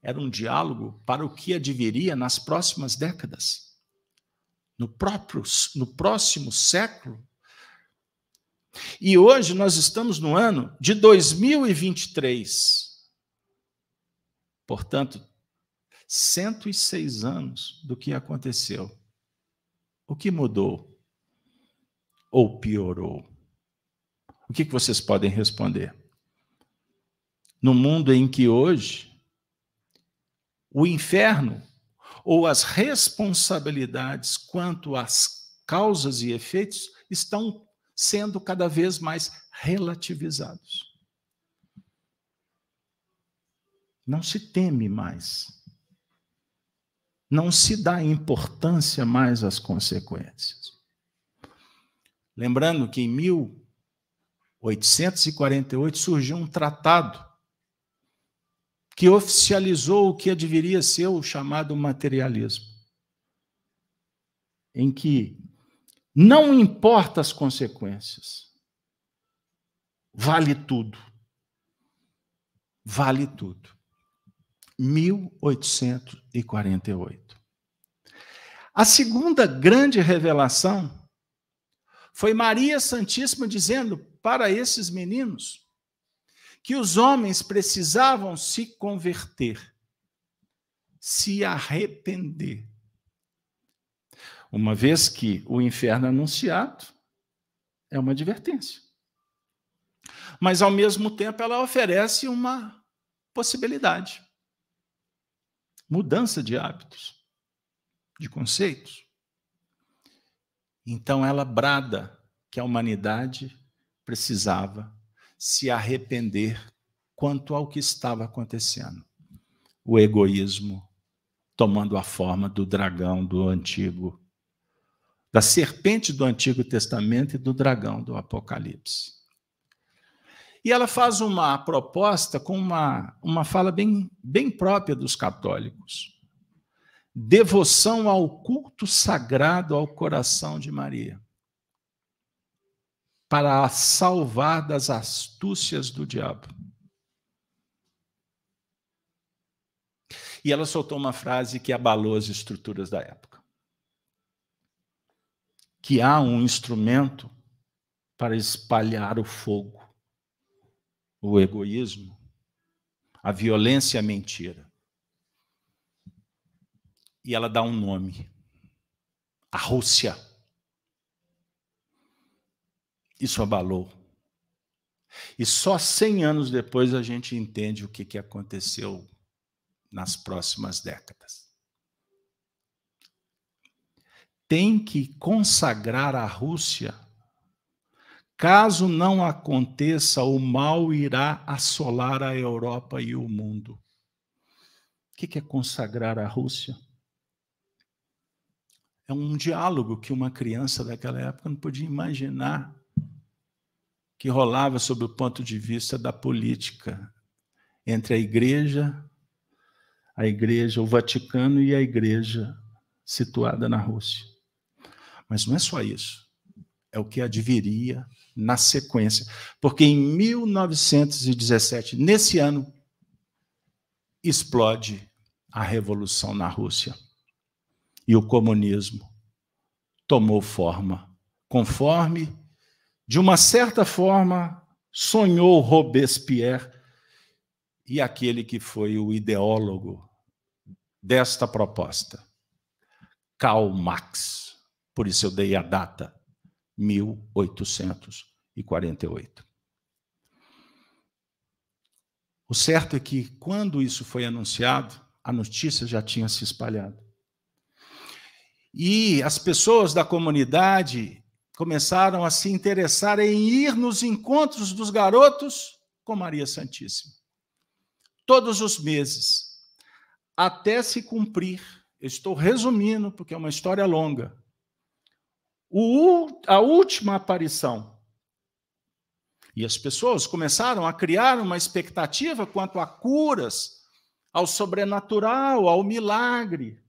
era um diálogo para o que adviria nas próximas décadas. No, próprio, no próximo século. E hoje nós estamos no ano de 2023. Portanto, 106 anos do que aconteceu. O que mudou? ou piorou? O que, vocês podem responder? No mundo em que hoje o inferno ou as responsabilidades quanto às causas e efeitos estão sendo cada vez mais relativizados. Não se teme mais. Não se dá importância mais às consequências. Lembrando que em 1848 surgiu um tratado que oficializou o que deveria ser o chamado materialismo, em que não importa as consequências, vale tudo. Vale tudo. 1848. A segunda grande revelação foi Maria Santíssima dizendo para esses meninos que os homens precisavam se converter, se arrepender. Uma vez que o inferno anunciado é uma advertência. Mas, ao mesmo tempo, ela oferece uma possibilidade mudança de hábitos, de conceitos. Então ela brada que a humanidade precisava se arrepender quanto ao que estava acontecendo. O egoísmo tomando a forma do dragão do antigo da serpente do Antigo Testamento e do dragão do Apocalipse. E ela faz uma proposta com uma, uma fala bem, bem própria dos católicos. Devoção ao culto sagrado ao coração de Maria, para a salvar das astúcias do diabo. E ela soltou uma frase que abalou as estruturas da época. Que há um instrumento para espalhar o fogo, o egoísmo, a violência a mentira. E ela dá um nome: a Rússia. Isso abalou. E só 100 anos depois a gente entende o que, que aconteceu nas próximas décadas. Tem que consagrar a Rússia. Caso não aconteça, o mal irá assolar a Europa e o mundo. O que é consagrar a Rússia? É um diálogo que uma criança daquela época não podia imaginar que rolava sob o ponto de vista da política entre a igreja a igreja, o Vaticano e a igreja situada na Rússia. Mas não é só isso. É o que adviria na sequência. Porque em 1917, nesse ano, explode a revolução na Rússia. E o comunismo tomou forma, conforme, de uma certa forma, sonhou Robespierre e aquele que foi o ideólogo desta proposta. Karl Marx. Por isso eu dei a data, 1848. O certo é que, quando isso foi anunciado, a notícia já tinha se espalhado. E as pessoas da comunidade começaram a se interessar em ir nos encontros dos garotos com Maria Santíssima. Todos os meses, até se cumprir. estou resumindo, porque é uma história longa. O, a última aparição. E as pessoas começaram a criar uma expectativa quanto a curas, ao sobrenatural, ao milagre.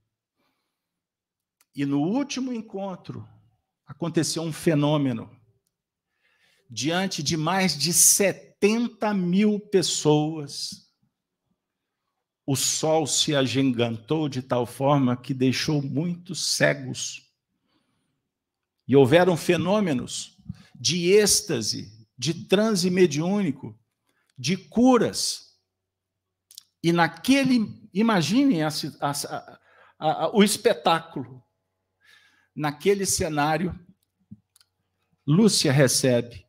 E no último encontro, aconteceu um fenômeno. Diante de mais de 70 mil pessoas, o sol se agigantou de tal forma que deixou muitos cegos. E houveram fenômenos de êxtase, de transe mediúnico, de curas. E naquele, imaginem a, a, a, o espetáculo. Naquele cenário, Lúcia recebe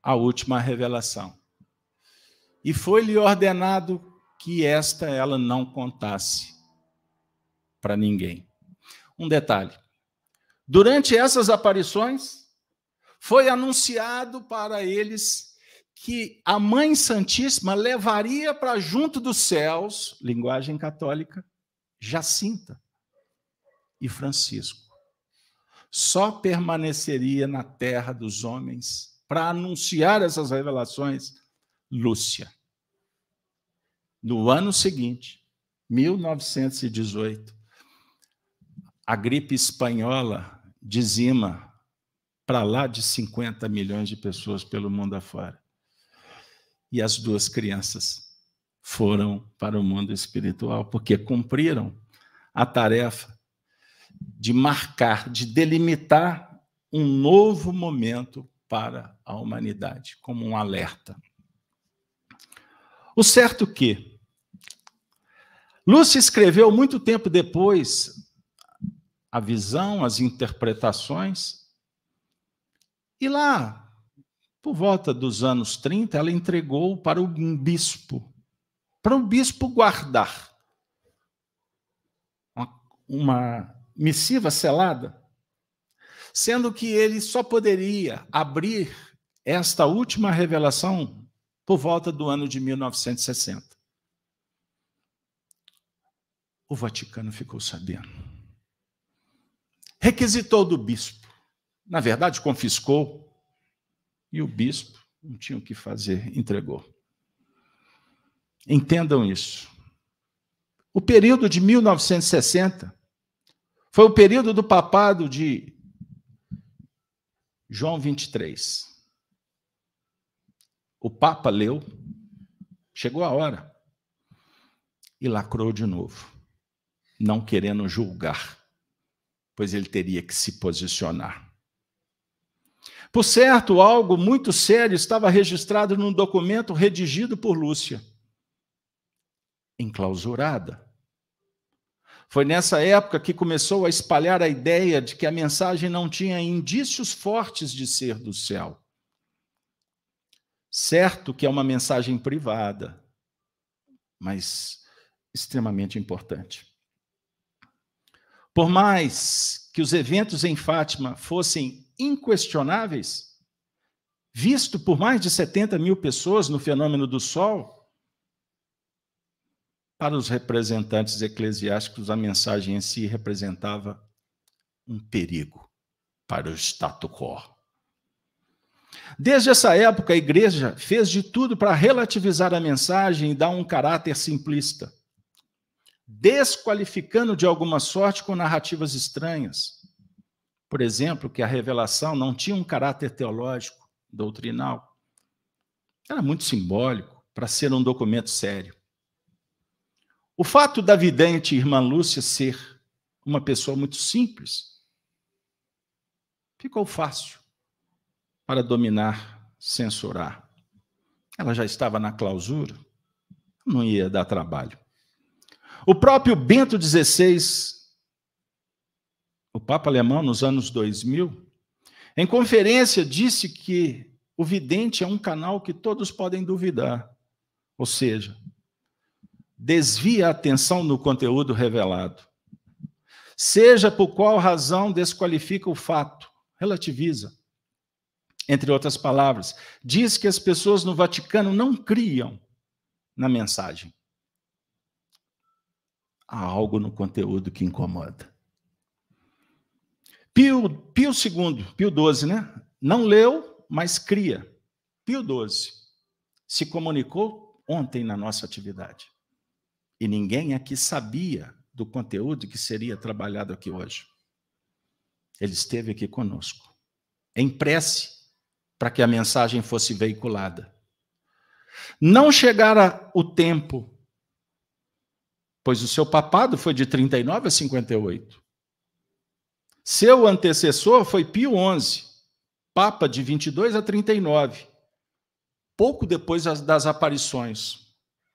a última revelação. E foi-lhe ordenado que esta ela não contasse para ninguém. Um detalhe: durante essas aparições, foi anunciado para eles que a Mãe Santíssima levaria para junto dos céus, linguagem católica, Jacinta e Francisco. Só permaneceria na terra dos homens para anunciar essas revelações Lúcia. No ano seguinte, 1918, a gripe espanhola dizima para lá de 50 milhões de pessoas pelo mundo afora. E as duas crianças foram para o mundo espiritual, porque cumpriram a tarefa de marcar, de delimitar um novo momento para a humanidade, como um alerta. O certo que Lúcia escreveu muito tempo depois a visão, as interpretações, e lá, por volta dos anos 30, ela entregou para um bispo, para o bispo guardar uma, uma missiva selada, sendo que ele só poderia abrir esta última revelação por volta do ano de 1960. o Vaticano ficou sabendo. requisitou do bispo. Na verdade, confiscou. E o bispo não tinha o que fazer, entregou. Entendam isso. O período de 1960 foi o período do papado de João 23. O Papa leu, chegou a hora, e lacrou de novo, não querendo julgar, pois ele teria que se posicionar. Por certo, algo muito sério estava registrado num documento redigido por Lúcia, enclausurada. Foi nessa época que começou a espalhar a ideia de que a mensagem não tinha indícios fortes de ser do céu. Certo que é uma mensagem privada, mas extremamente importante. Por mais que os eventos em Fátima fossem inquestionáveis, visto por mais de 70 mil pessoas no fenômeno do Sol, para os representantes eclesiásticos, a mensagem em si representava um perigo para o status quo. Desde essa época, a igreja fez de tudo para relativizar a mensagem e dar um caráter simplista, desqualificando de alguma sorte com narrativas estranhas. Por exemplo, que a revelação não tinha um caráter teológico, doutrinal. Era muito simbólico para ser um documento sério. O fato da vidente irmã Lúcia ser uma pessoa muito simples ficou fácil para dominar, censurar. Ela já estava na clausura, não ia dar trabalho. O próprio Bento XVI, o Papa alemão nos anos 2000, em conferência disse que o vidente é um canal que todos podem duvidar. Ou seja, desvia a atenção no conteúdo revelado. Seja por qual razão desqualifica o fato, relativiza. Entre outras palavras, diz que as pessoas no Vaticano não criam na mensagem. Há algo no conteúdo que incomoda. Pio, Pio II, Pio XII, né? Não leu, mas cria. Pio XII se comunicou ontem na nossa atividade. E ninguém aqui sabia do conteúdo que seria trabalhado aqui hoje. Ele esteve aqui conosco, em prece, para que a mensagem fosse veiculada. Não chegara o tempo, pois o seu papado foi de 39 a 58. Seu antecessor foi Pio XI, papa de 22 a 39, pouco depois das aparições.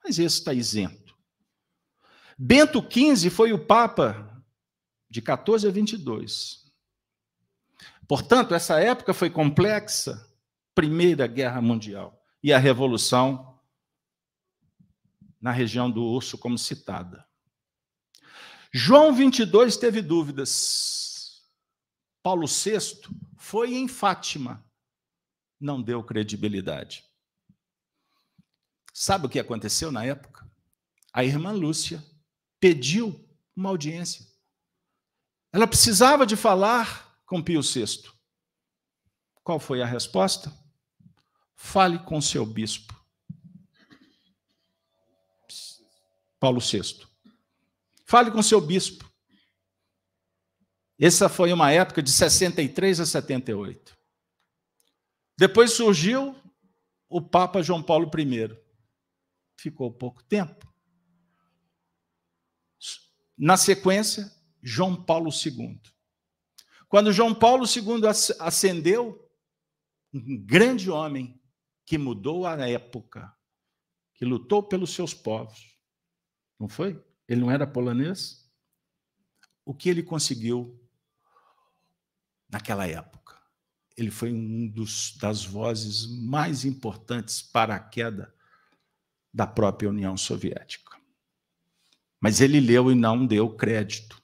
Mas esse está isento. Bento XV foi o Papa de 14 a 22. Portanto, essa época foi complexa, Primeira Guerra Mundial e a Revolução na região do Urso, como citada. João 22 teve dúvidas. Paulo VI foi em Fátima, não deu credibilidade. Sabe o que aconteceu na época? A irmã Lúcia pediu uma audiência. Ela precisava de falar com Pio VI. Qual foi a resposta? Fale com seu bispo. Paulo VI. Fale com seu bispo. Essa foi uma época de 63 a 78. Depois surgiu o Papa João Paulo I. Ficou pouco tempo. Na sequência, João Paulo II. Quando João Paulo II ascendeu, um grande homem que mudou a época, que lutou pelos seus povos. Não foi? Ele não era polonês? O que ele conseguiu naquela época? Ele foi um dos, das vozes mais importantes para a queda da própria União Soviética. Mas ele leu e não deu crédito.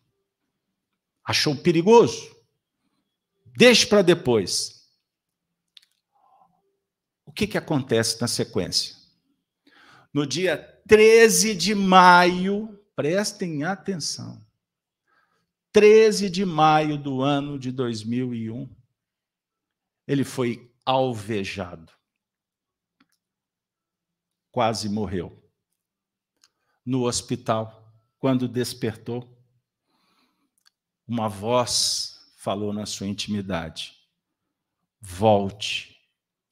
Achou perigoso. Deixe para depois. O que, que acontece na sequência? No dia 13 de maio, prestem atenção. 13 de maio do ano de 2001, ele foi alvejado. Quase morreu. No hospital, quando despertou, uma voz falou na sua intimidade: volte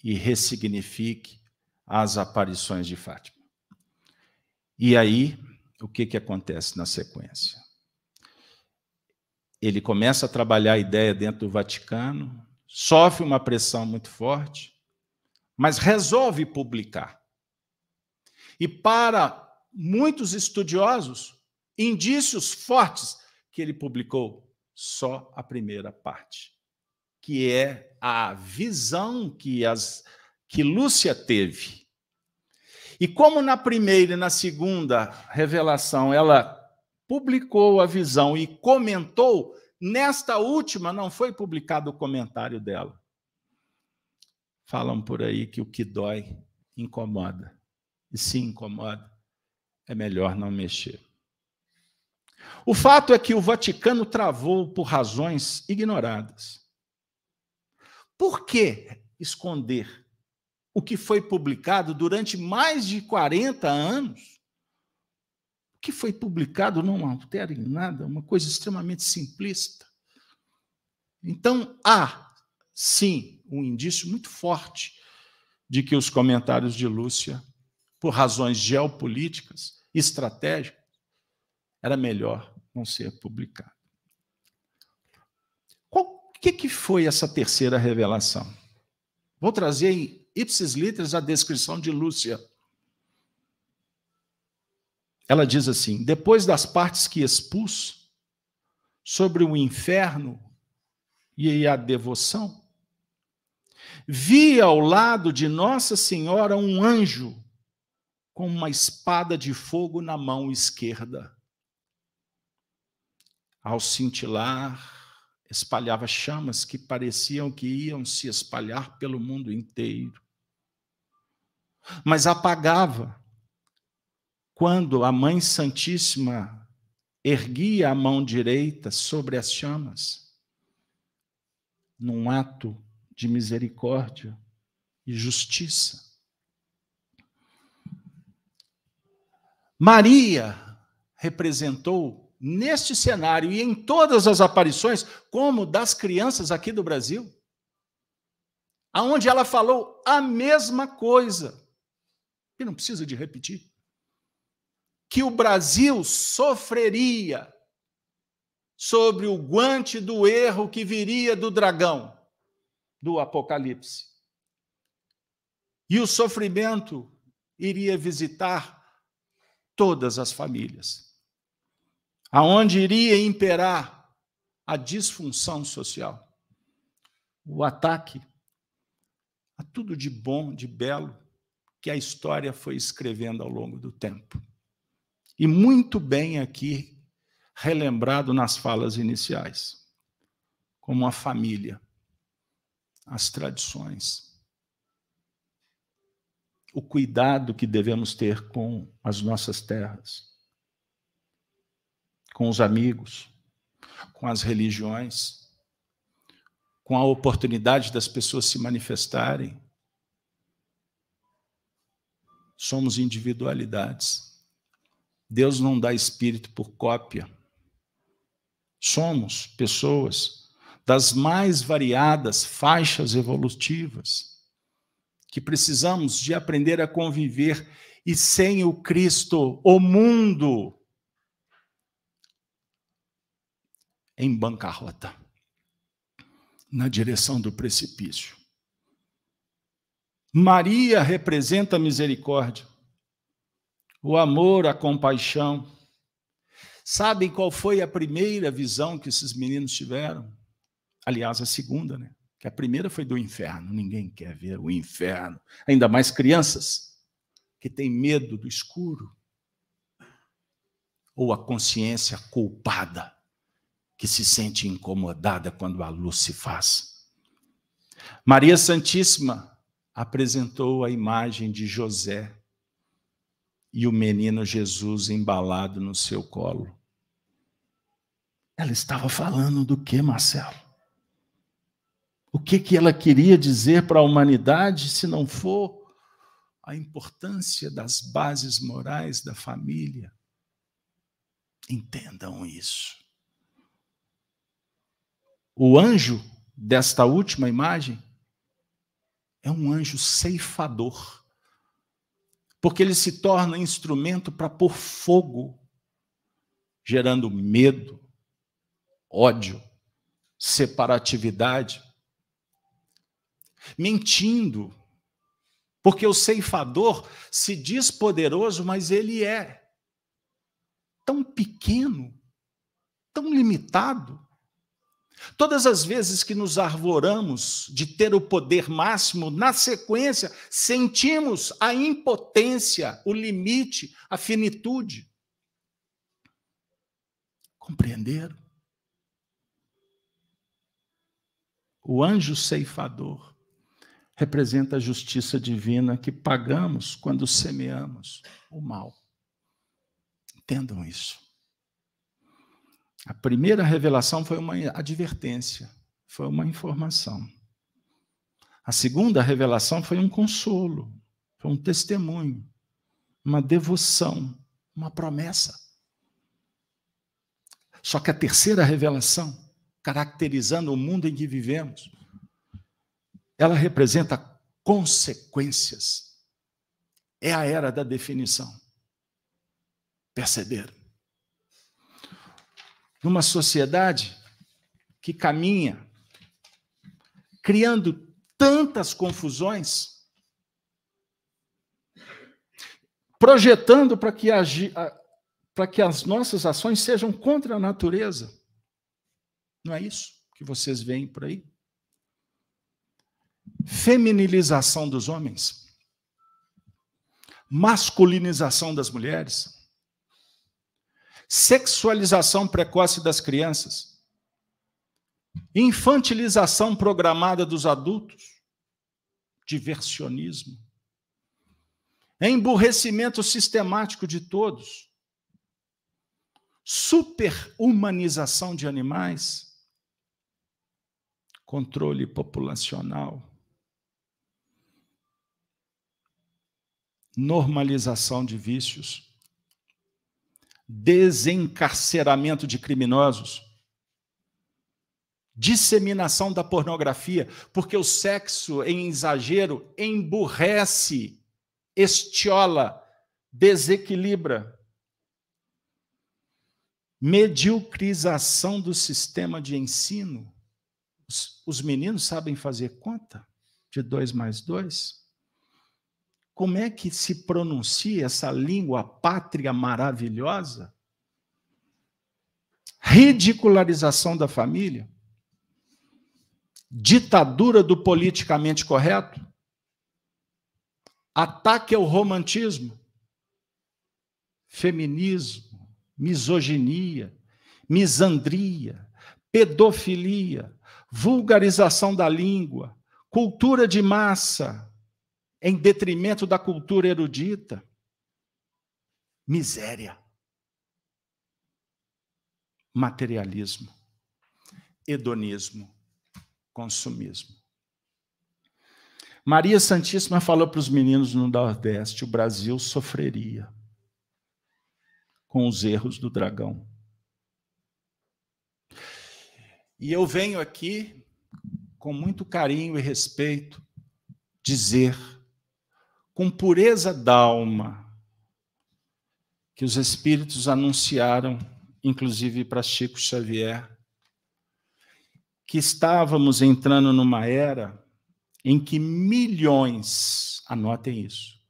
e ressignifique as aparições de Fátima. E aí, o que, que acontece na sequência? Ele começa a trabalhar a ideia dentro do Vaticano, sofre uma pressão muito forte, mas resolve publicar. E para muitos estudiosos, indícios fortes que ele publicou só a primeira parte, que é a visão que as que Lúcia teve. E como na primeira e na segunda revelação ela publicou a visão e comentou, nesta última não foi publicado o comentário dela. Falam por aí que o que dói incomoda. E se incomoda, é melhor não mexer. O fato é que o Vaticano travou por razões ignoradas. Por que esconder o que foi publicado durante mais de 40 anos? O que foi publicado não altera em nada, uma coisa extremamente simplista. Então, há, sim, um indício muito forte de que os comentários de Lúcia, por razões geopolíticas, estratégicas, era melhor não ser publicado. O que, que foi essa terceira revelação? Vou trazer em ipsis literis a descrição de Lúcia. Ela diz assim: depois das partes que expus sobre o inferno e a devoção, vi ao lado de Nossa Senhora um anjo com uma espada de fogo na mão esquerda ao cintilar, espalhava chamas que pareciam que iam se espalhar pelo mundo inteiro. Mas apagava quando a Mãe Santíssima erguia a mão direita sobre as chamas, num ato de misericórdia e justiça. Maria representou neste cenário e em todas as aparições, como das crianças aqui do Brasil, aonde ela falou a mesma coisa. E não precisa de repetir. Que o Brasil sofreria sobre o guante do erro que viria do dragão do Apocalipse. E o sofrimento iria visitar todas as famílias aonde iria imperar a disfunção social, o ataque a tudo de bom, de belo que a história foi escrevendo ao longo do tempo. E muito bem aqui relembrado nas falas iniciais, como a família, as tradições, o cuidado que devemos ter com as nossas terras com os amigos, com as religiões, com a oportunidade das pessoas se manifestarem. Somos individualidades. Deus não dá espírito por cópia. Somos pessoas das mais variadas faixas evolutivas que precisamos de aprender a conviver e sem o Cristo, o mundo em bancarrota, na direção do precipício. Maria representa a misericórdia, o amor, a compaixão. Sabem qual foi a primeira visão que esses meninos tiveram? Aliás, a segunda, né? Que a primeira foi do inferno. Ninguém quer ver o inferno. Ainda mais crianças que têm medo do escuro. Ou a consciência culpada que se sente incomodada quando a luz se faz. Maria Santíssima apresentou a imagem de José e o menino Jesus embalado no seu colo. Ela estava falando do que, Marcelo? O que, que ela queria dizer para a humanidade se não for a importância das bases morais da família? Entendam isso. O anjo desta última imagem é um anjo ceifador, porque ele se torna instrumento para pôr fogo, gerando medo, ódio, separatividade, mentindo, porque o ceifador se diz poderoso, mas ele é tão pequeno, tão limitado. Todas as vezes que nos arvoramos de ter o poder máximo, na sequência, sentimos a impotência, o limite, a finitude. Compreenderam? O anjo ceifador representa a justiça divina que pagamos quando semeamos o mal. Entendam isso. A primeira revelação foi uma advertência, foi uma informação. A segunda revelação foi um consolo, foi um testemunho, uma devoção, uma promessa. Só que a terceira revelação, caracterizando o mundo em que vivemos, ela representa consequências. É a era da definição. Perceberam? Numa sociedade que caminha criando tantas confusões, projetando para que, para que as nossas ações sejam contra a natureza. Não é isso que vocês veem por aí? Feminilização dos homens, masculinização das mulheres, sexualização precoce das crianças, infantilização programada dos adultos, diversionismo, emburrecimento sistemático de todos, superhumanização de animais, controle populacional, normalização de vícios, desencarceramento de criminosos, disseminação da pornografia, porque o sexo em exagero emburrece, estiola, desequilibra. Mediocrização do sistema de ensino. Os, os meninos sabem fazer conta de dois mais dois? Como é que se pronuncia essa língua pátria maravilhosa? Ridicularização da família? Ditadura do politicamente correto? Ataque ao romantismo? Feminismo? Misoginia? Misandria? Pedofilia? Vulgarização da língua? Cultura de massa? Em detrimento da cultura erudita. Miséria. Materialismo. Hedonismo. Consumismo. Maria Santíssima falou para os meninos no Nordeste: o Brasil sofreria com os erros do dragão. E eu venho aqui, com muito carinho e respeito, dizer com pureza d'alma, que os Espíritos anunciaram, inclusive para Chico Xavier, que estávamos entrando numa era em que milhões, anotem isso,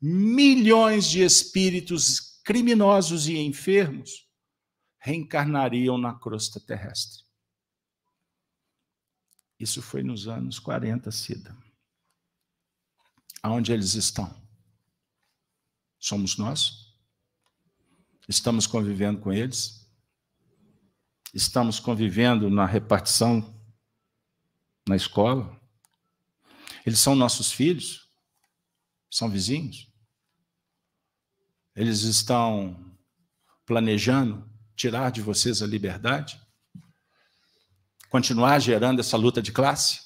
milhões de espíritos criminosos e enfermos reencarnariam na crosta terrestre. Isso foi nos anos 40, Cida. Aonde eles estão? Somos nós? Estamos convivendo com eles? Estamos convivendo na repartição na escola? Eles são nossos filhos? São vizinhos? Eles estão planejando tirar de vocês a liberdade? continuar gerando essa luta de classe?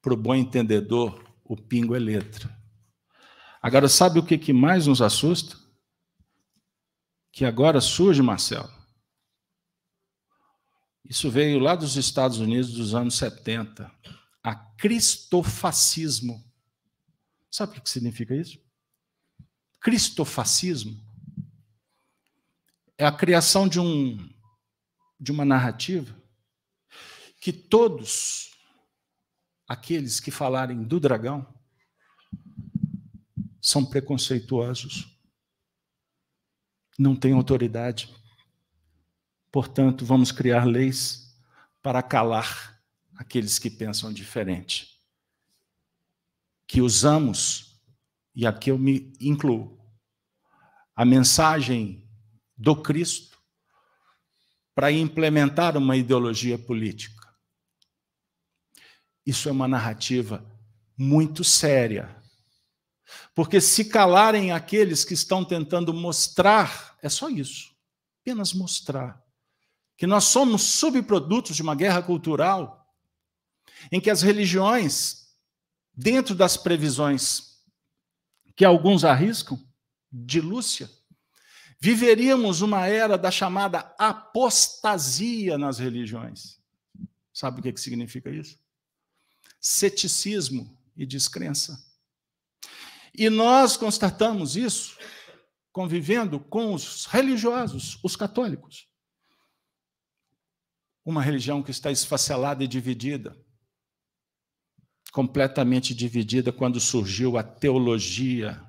Para o bom entendedor, o pingo é letra. Agora, sabe o que, que mais nos assusta? Que agora surge, Marcelo. Isso veio lá dos Estados Unidos dos anos 70. A cristofascismo. Sabe o que significa isso? Cristofascismo é a criação de um de uma narrativa que todos aqueles que falarem do dragão são preconceituosos, não têm autoridade. Portanto, vamos criar leis para calar aqueles que pensam diferente. Que usamos, e aqui eu me incluo, a mensagem do Cristo para implementar uma ideologia política. Isso é uma narrativa muito séria porque se calarem aqueles que estão tentando mostrar, é só isso, apenas mostrar, que nós somos subprodutos de uma guerra cultural, em que as religiões, dentro das previsões que alguns arriscam, de Lúcia, viveríamos uma era da chamada apostasia nas religiões. Sabe o que significa isso? Ceticismo e descrença. E nós constatamos isso convivendo com os religiosos, os católicos. Uma religião que está esfacelada e dividida, completamente dividida quando surgiu a teologia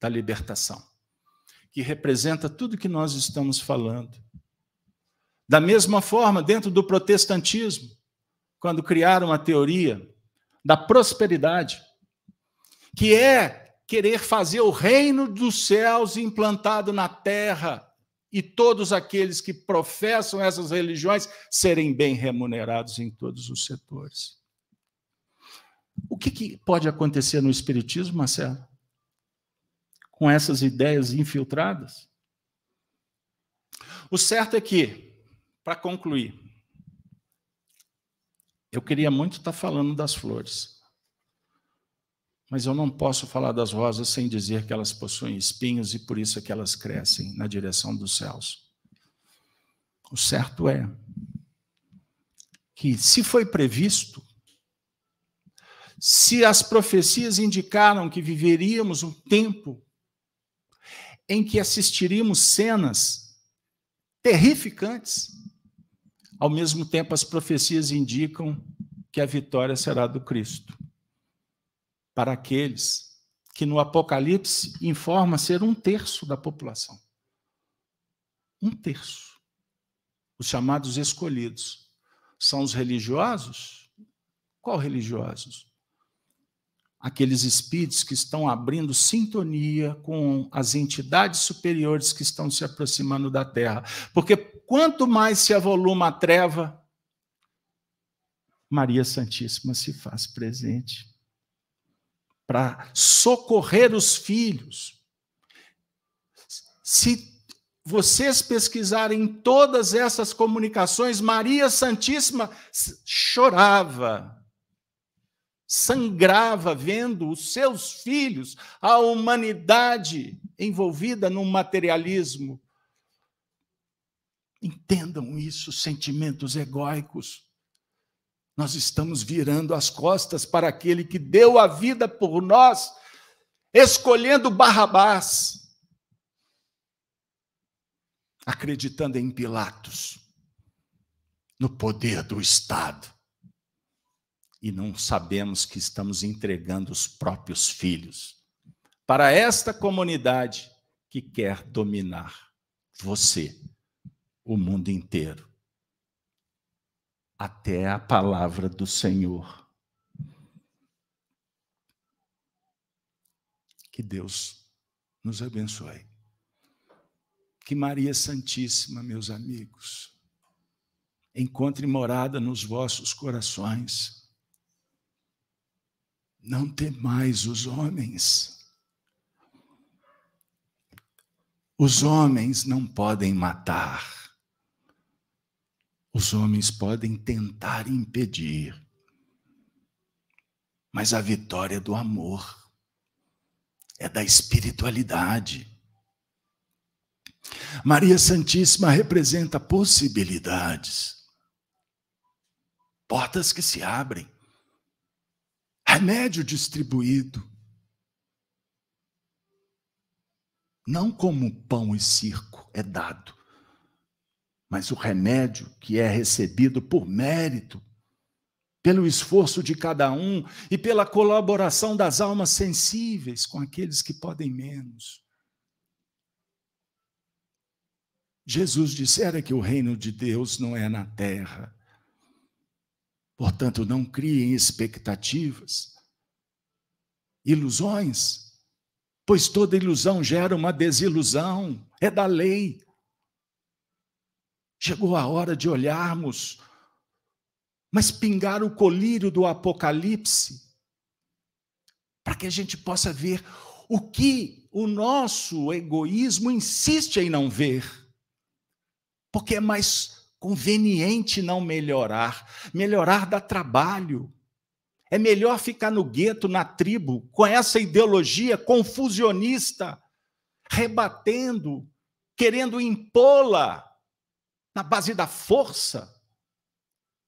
da libertação, que representa tudo que nós estamos falando. Da mesma forma, dentro do protestantismo, quando criaram a teoria da prosperidade, que é querer fazer o reino dos céus implantado na terra e todos aqueles que professam essas religiões serem bem remunerados em todos os setores. O que, que pode acontecer no Espiritismo, Marcelo? Com essas ideias infiltradas? O certo é que, para concluir, eu queria muito estar falando das flores. Mas eu não posso falar das rosas sem dizer que elas possuem espinhos e por isso é que elas crescem na direção dos céus. O certo é que, se foi previsto, se as profecias indicaram que viveríamos um tempo em que assistiríamos cenas terrificantes, ao mesmo tempo as profecias indicam que a vitória será do Cristo para aqueles que no Apocalipse informa ser um terço da população. Um terço. Os chamados escolhidos. São os religiosos? Qual religiosos? Aqueles espíritos que estão abrindo sintonia com as entidades superiores que estão se aproximando da Terra. Porque quanto mais se avoluma a treva, Maria Santíssima se faz presente para socorrer os filhos. Se vocês pesquisarem todas essas comunicações, Maria Santíssima chorava, sangrava vendo os seus filhos, a humanidade envolvida num materialismo. Entendam isso, sentimentos egóicos. Nós estamos virando as costas para aquele que deu a vida por nós, escolhendo Barrabás, acreditando em Pilatos, no poder do Estado. E não sabemos que estamos entregando os próprios filhos para esta comunidade que quer dominar você, o mundo inteiro até a palavra do Senhor. Que Deus nos abençoe. Que Maria Santíssima, meus amigos, encontre morada nos vossos corações. Não temais os homens. Os homens não podem matar Os homens podem tentar impedir, mas a vitória é do amor, é da espiritualidade. Maria Santíssima representa possibilidades, portas que se abrem, remédio distribuído. Não como pão e circo é dado, mas o remédio que é recebido por mérito, pelo esforço de cada um e pela colaboração das almas sensíveis com aqueles que podem menos. Jesus dissera que o reino de Deus não é na terra. Portanto, não criem expectativas, ilusões, pois toda ilusão gera uma desilusão, é da lei. Chegou a hora de olharmos, mas pingar o colírio do Apocalipse, para que a gente possa ver o que o nosso egoísmo insiste em não ver porque é mais conveniente não melhorar. Melhorar dá trabalho. É melhor ficar no gueto, na tribo, com essa ideologia confusionista, rebatendo, querendo impô-la na base da força.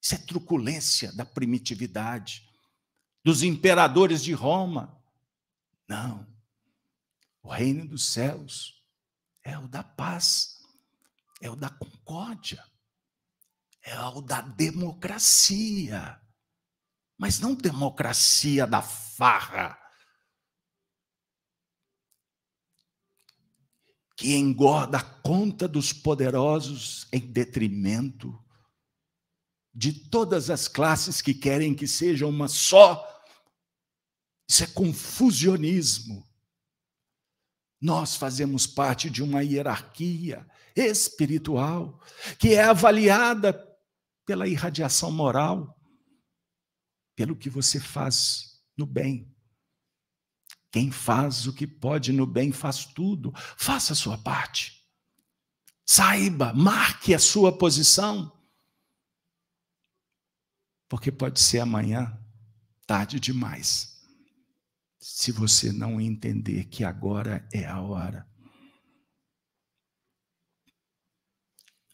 Isso é truculência da primitividade, dos imperadores de Roma. Não. O reino dos céus é o da paz é o da concórdia, é o da democracia. Mas não democracia da farra, que engorda a conta dos poderosos em detrimento de todas as classes que querem que seja uma só. Isso é confusionismo. Nós fazemos parte de uma hierarquia espiritual, que é avaliada pela irradiação moral, pelo que você faz no bem. Quem faz o que pode no bem faz tudo. Faça a sua parte. Saiba, marque a sua posição. Porque pode ser amanhã, tarde demais. Se você não entender que agora é a hora.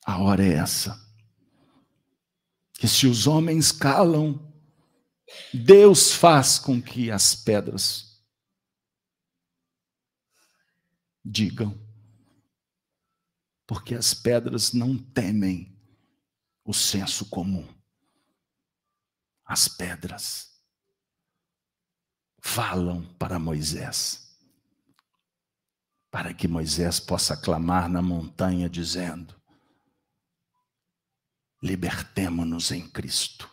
A hora é essa. Que se os homens calam, Deus faz com que as pedras digam. Porque as pedras não temem o senso comum. As pedras falam para Moisés, para que Moisés possa clamar na montanha, dizendo: libertemo-nos em Cristo,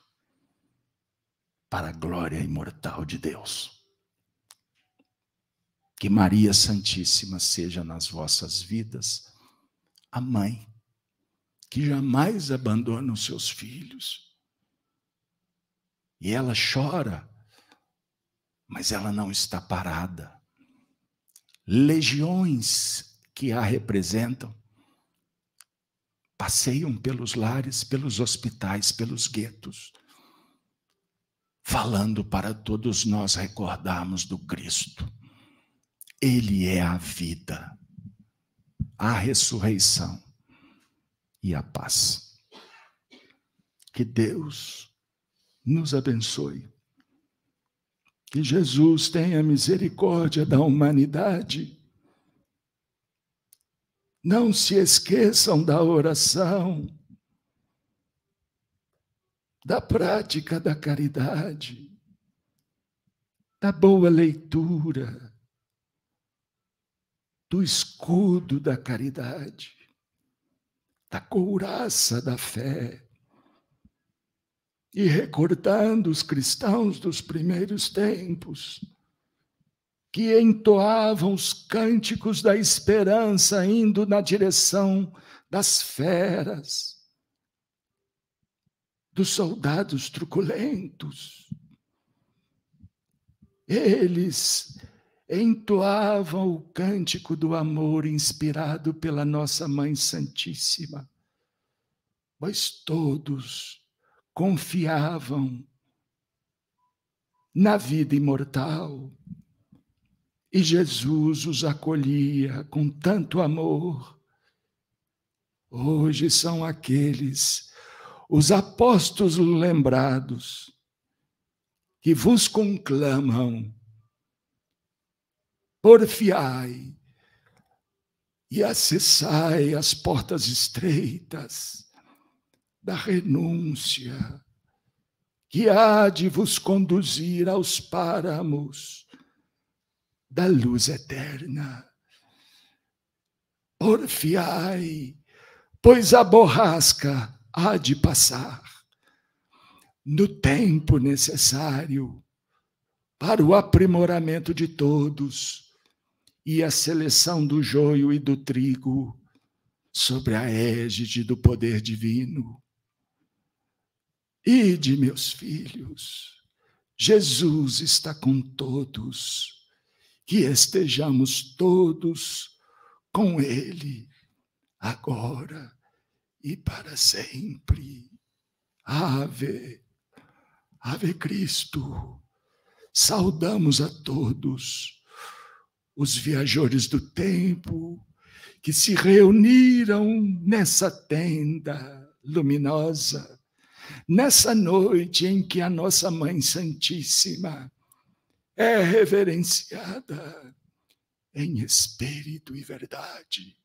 para a glória imortal de Deus. Que Maria Santíssima seja nas vossas vidas a mãe que jamais abandona os seus filhos. E ela chora, mas ela não está parada. Legiões que a representam passeiam pelos lares, pelos hospitais, pelos guetos, falando para todos nós recordarmos do Cristo. Ele é a vida, a ressurreição e a paz. Que Deus nos abençoe. Que Jesus tenha misericórdia da humanidade não se esqueçam da oração, da prática da caridade, da boa leitura, do escudo da caridade, da couraça da fé. E recordando os cristãos dos primeiros tempos, que entoavam os cânticos da esperança, indo na direção das feras, dos soldados truculentos. Eles entoavam o cântico do amor inspirado pela nossa Mãe Santíssima. pois todos confiavam na vida imortal. E Jesus os acolhia com tanto amor. Hoje são aqueles, os apóstolos lembrados, que vos conclamam, porfiai e acessai as portas estreitas da renúncia, que há de vos conduzir aos páramos da luz eterna. Porfiai, pois a borrasca há de passar no tempo necessário para o aprimoramento de todos e a seleção do joio e do trigo sobre a égide do poder divino. Ide, meus filhos, Jesus está com todos, que estejamos todos com Ele, agora e para sempre. Ave, Ave Cristo, saudamos a todos os viajores do tempo que se reuniram nessa tenda luminosa, nessa noite em que a nossa Mãe Santíssima é reverenciada em espírito e verdade.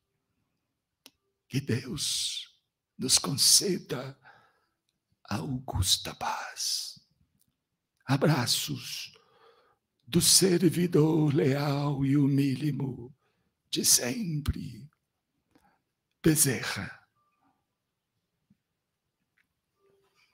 Que Deus nos conceda a augusta paz. Abraços do servidor leal e humílimo de sempre. Bezerra.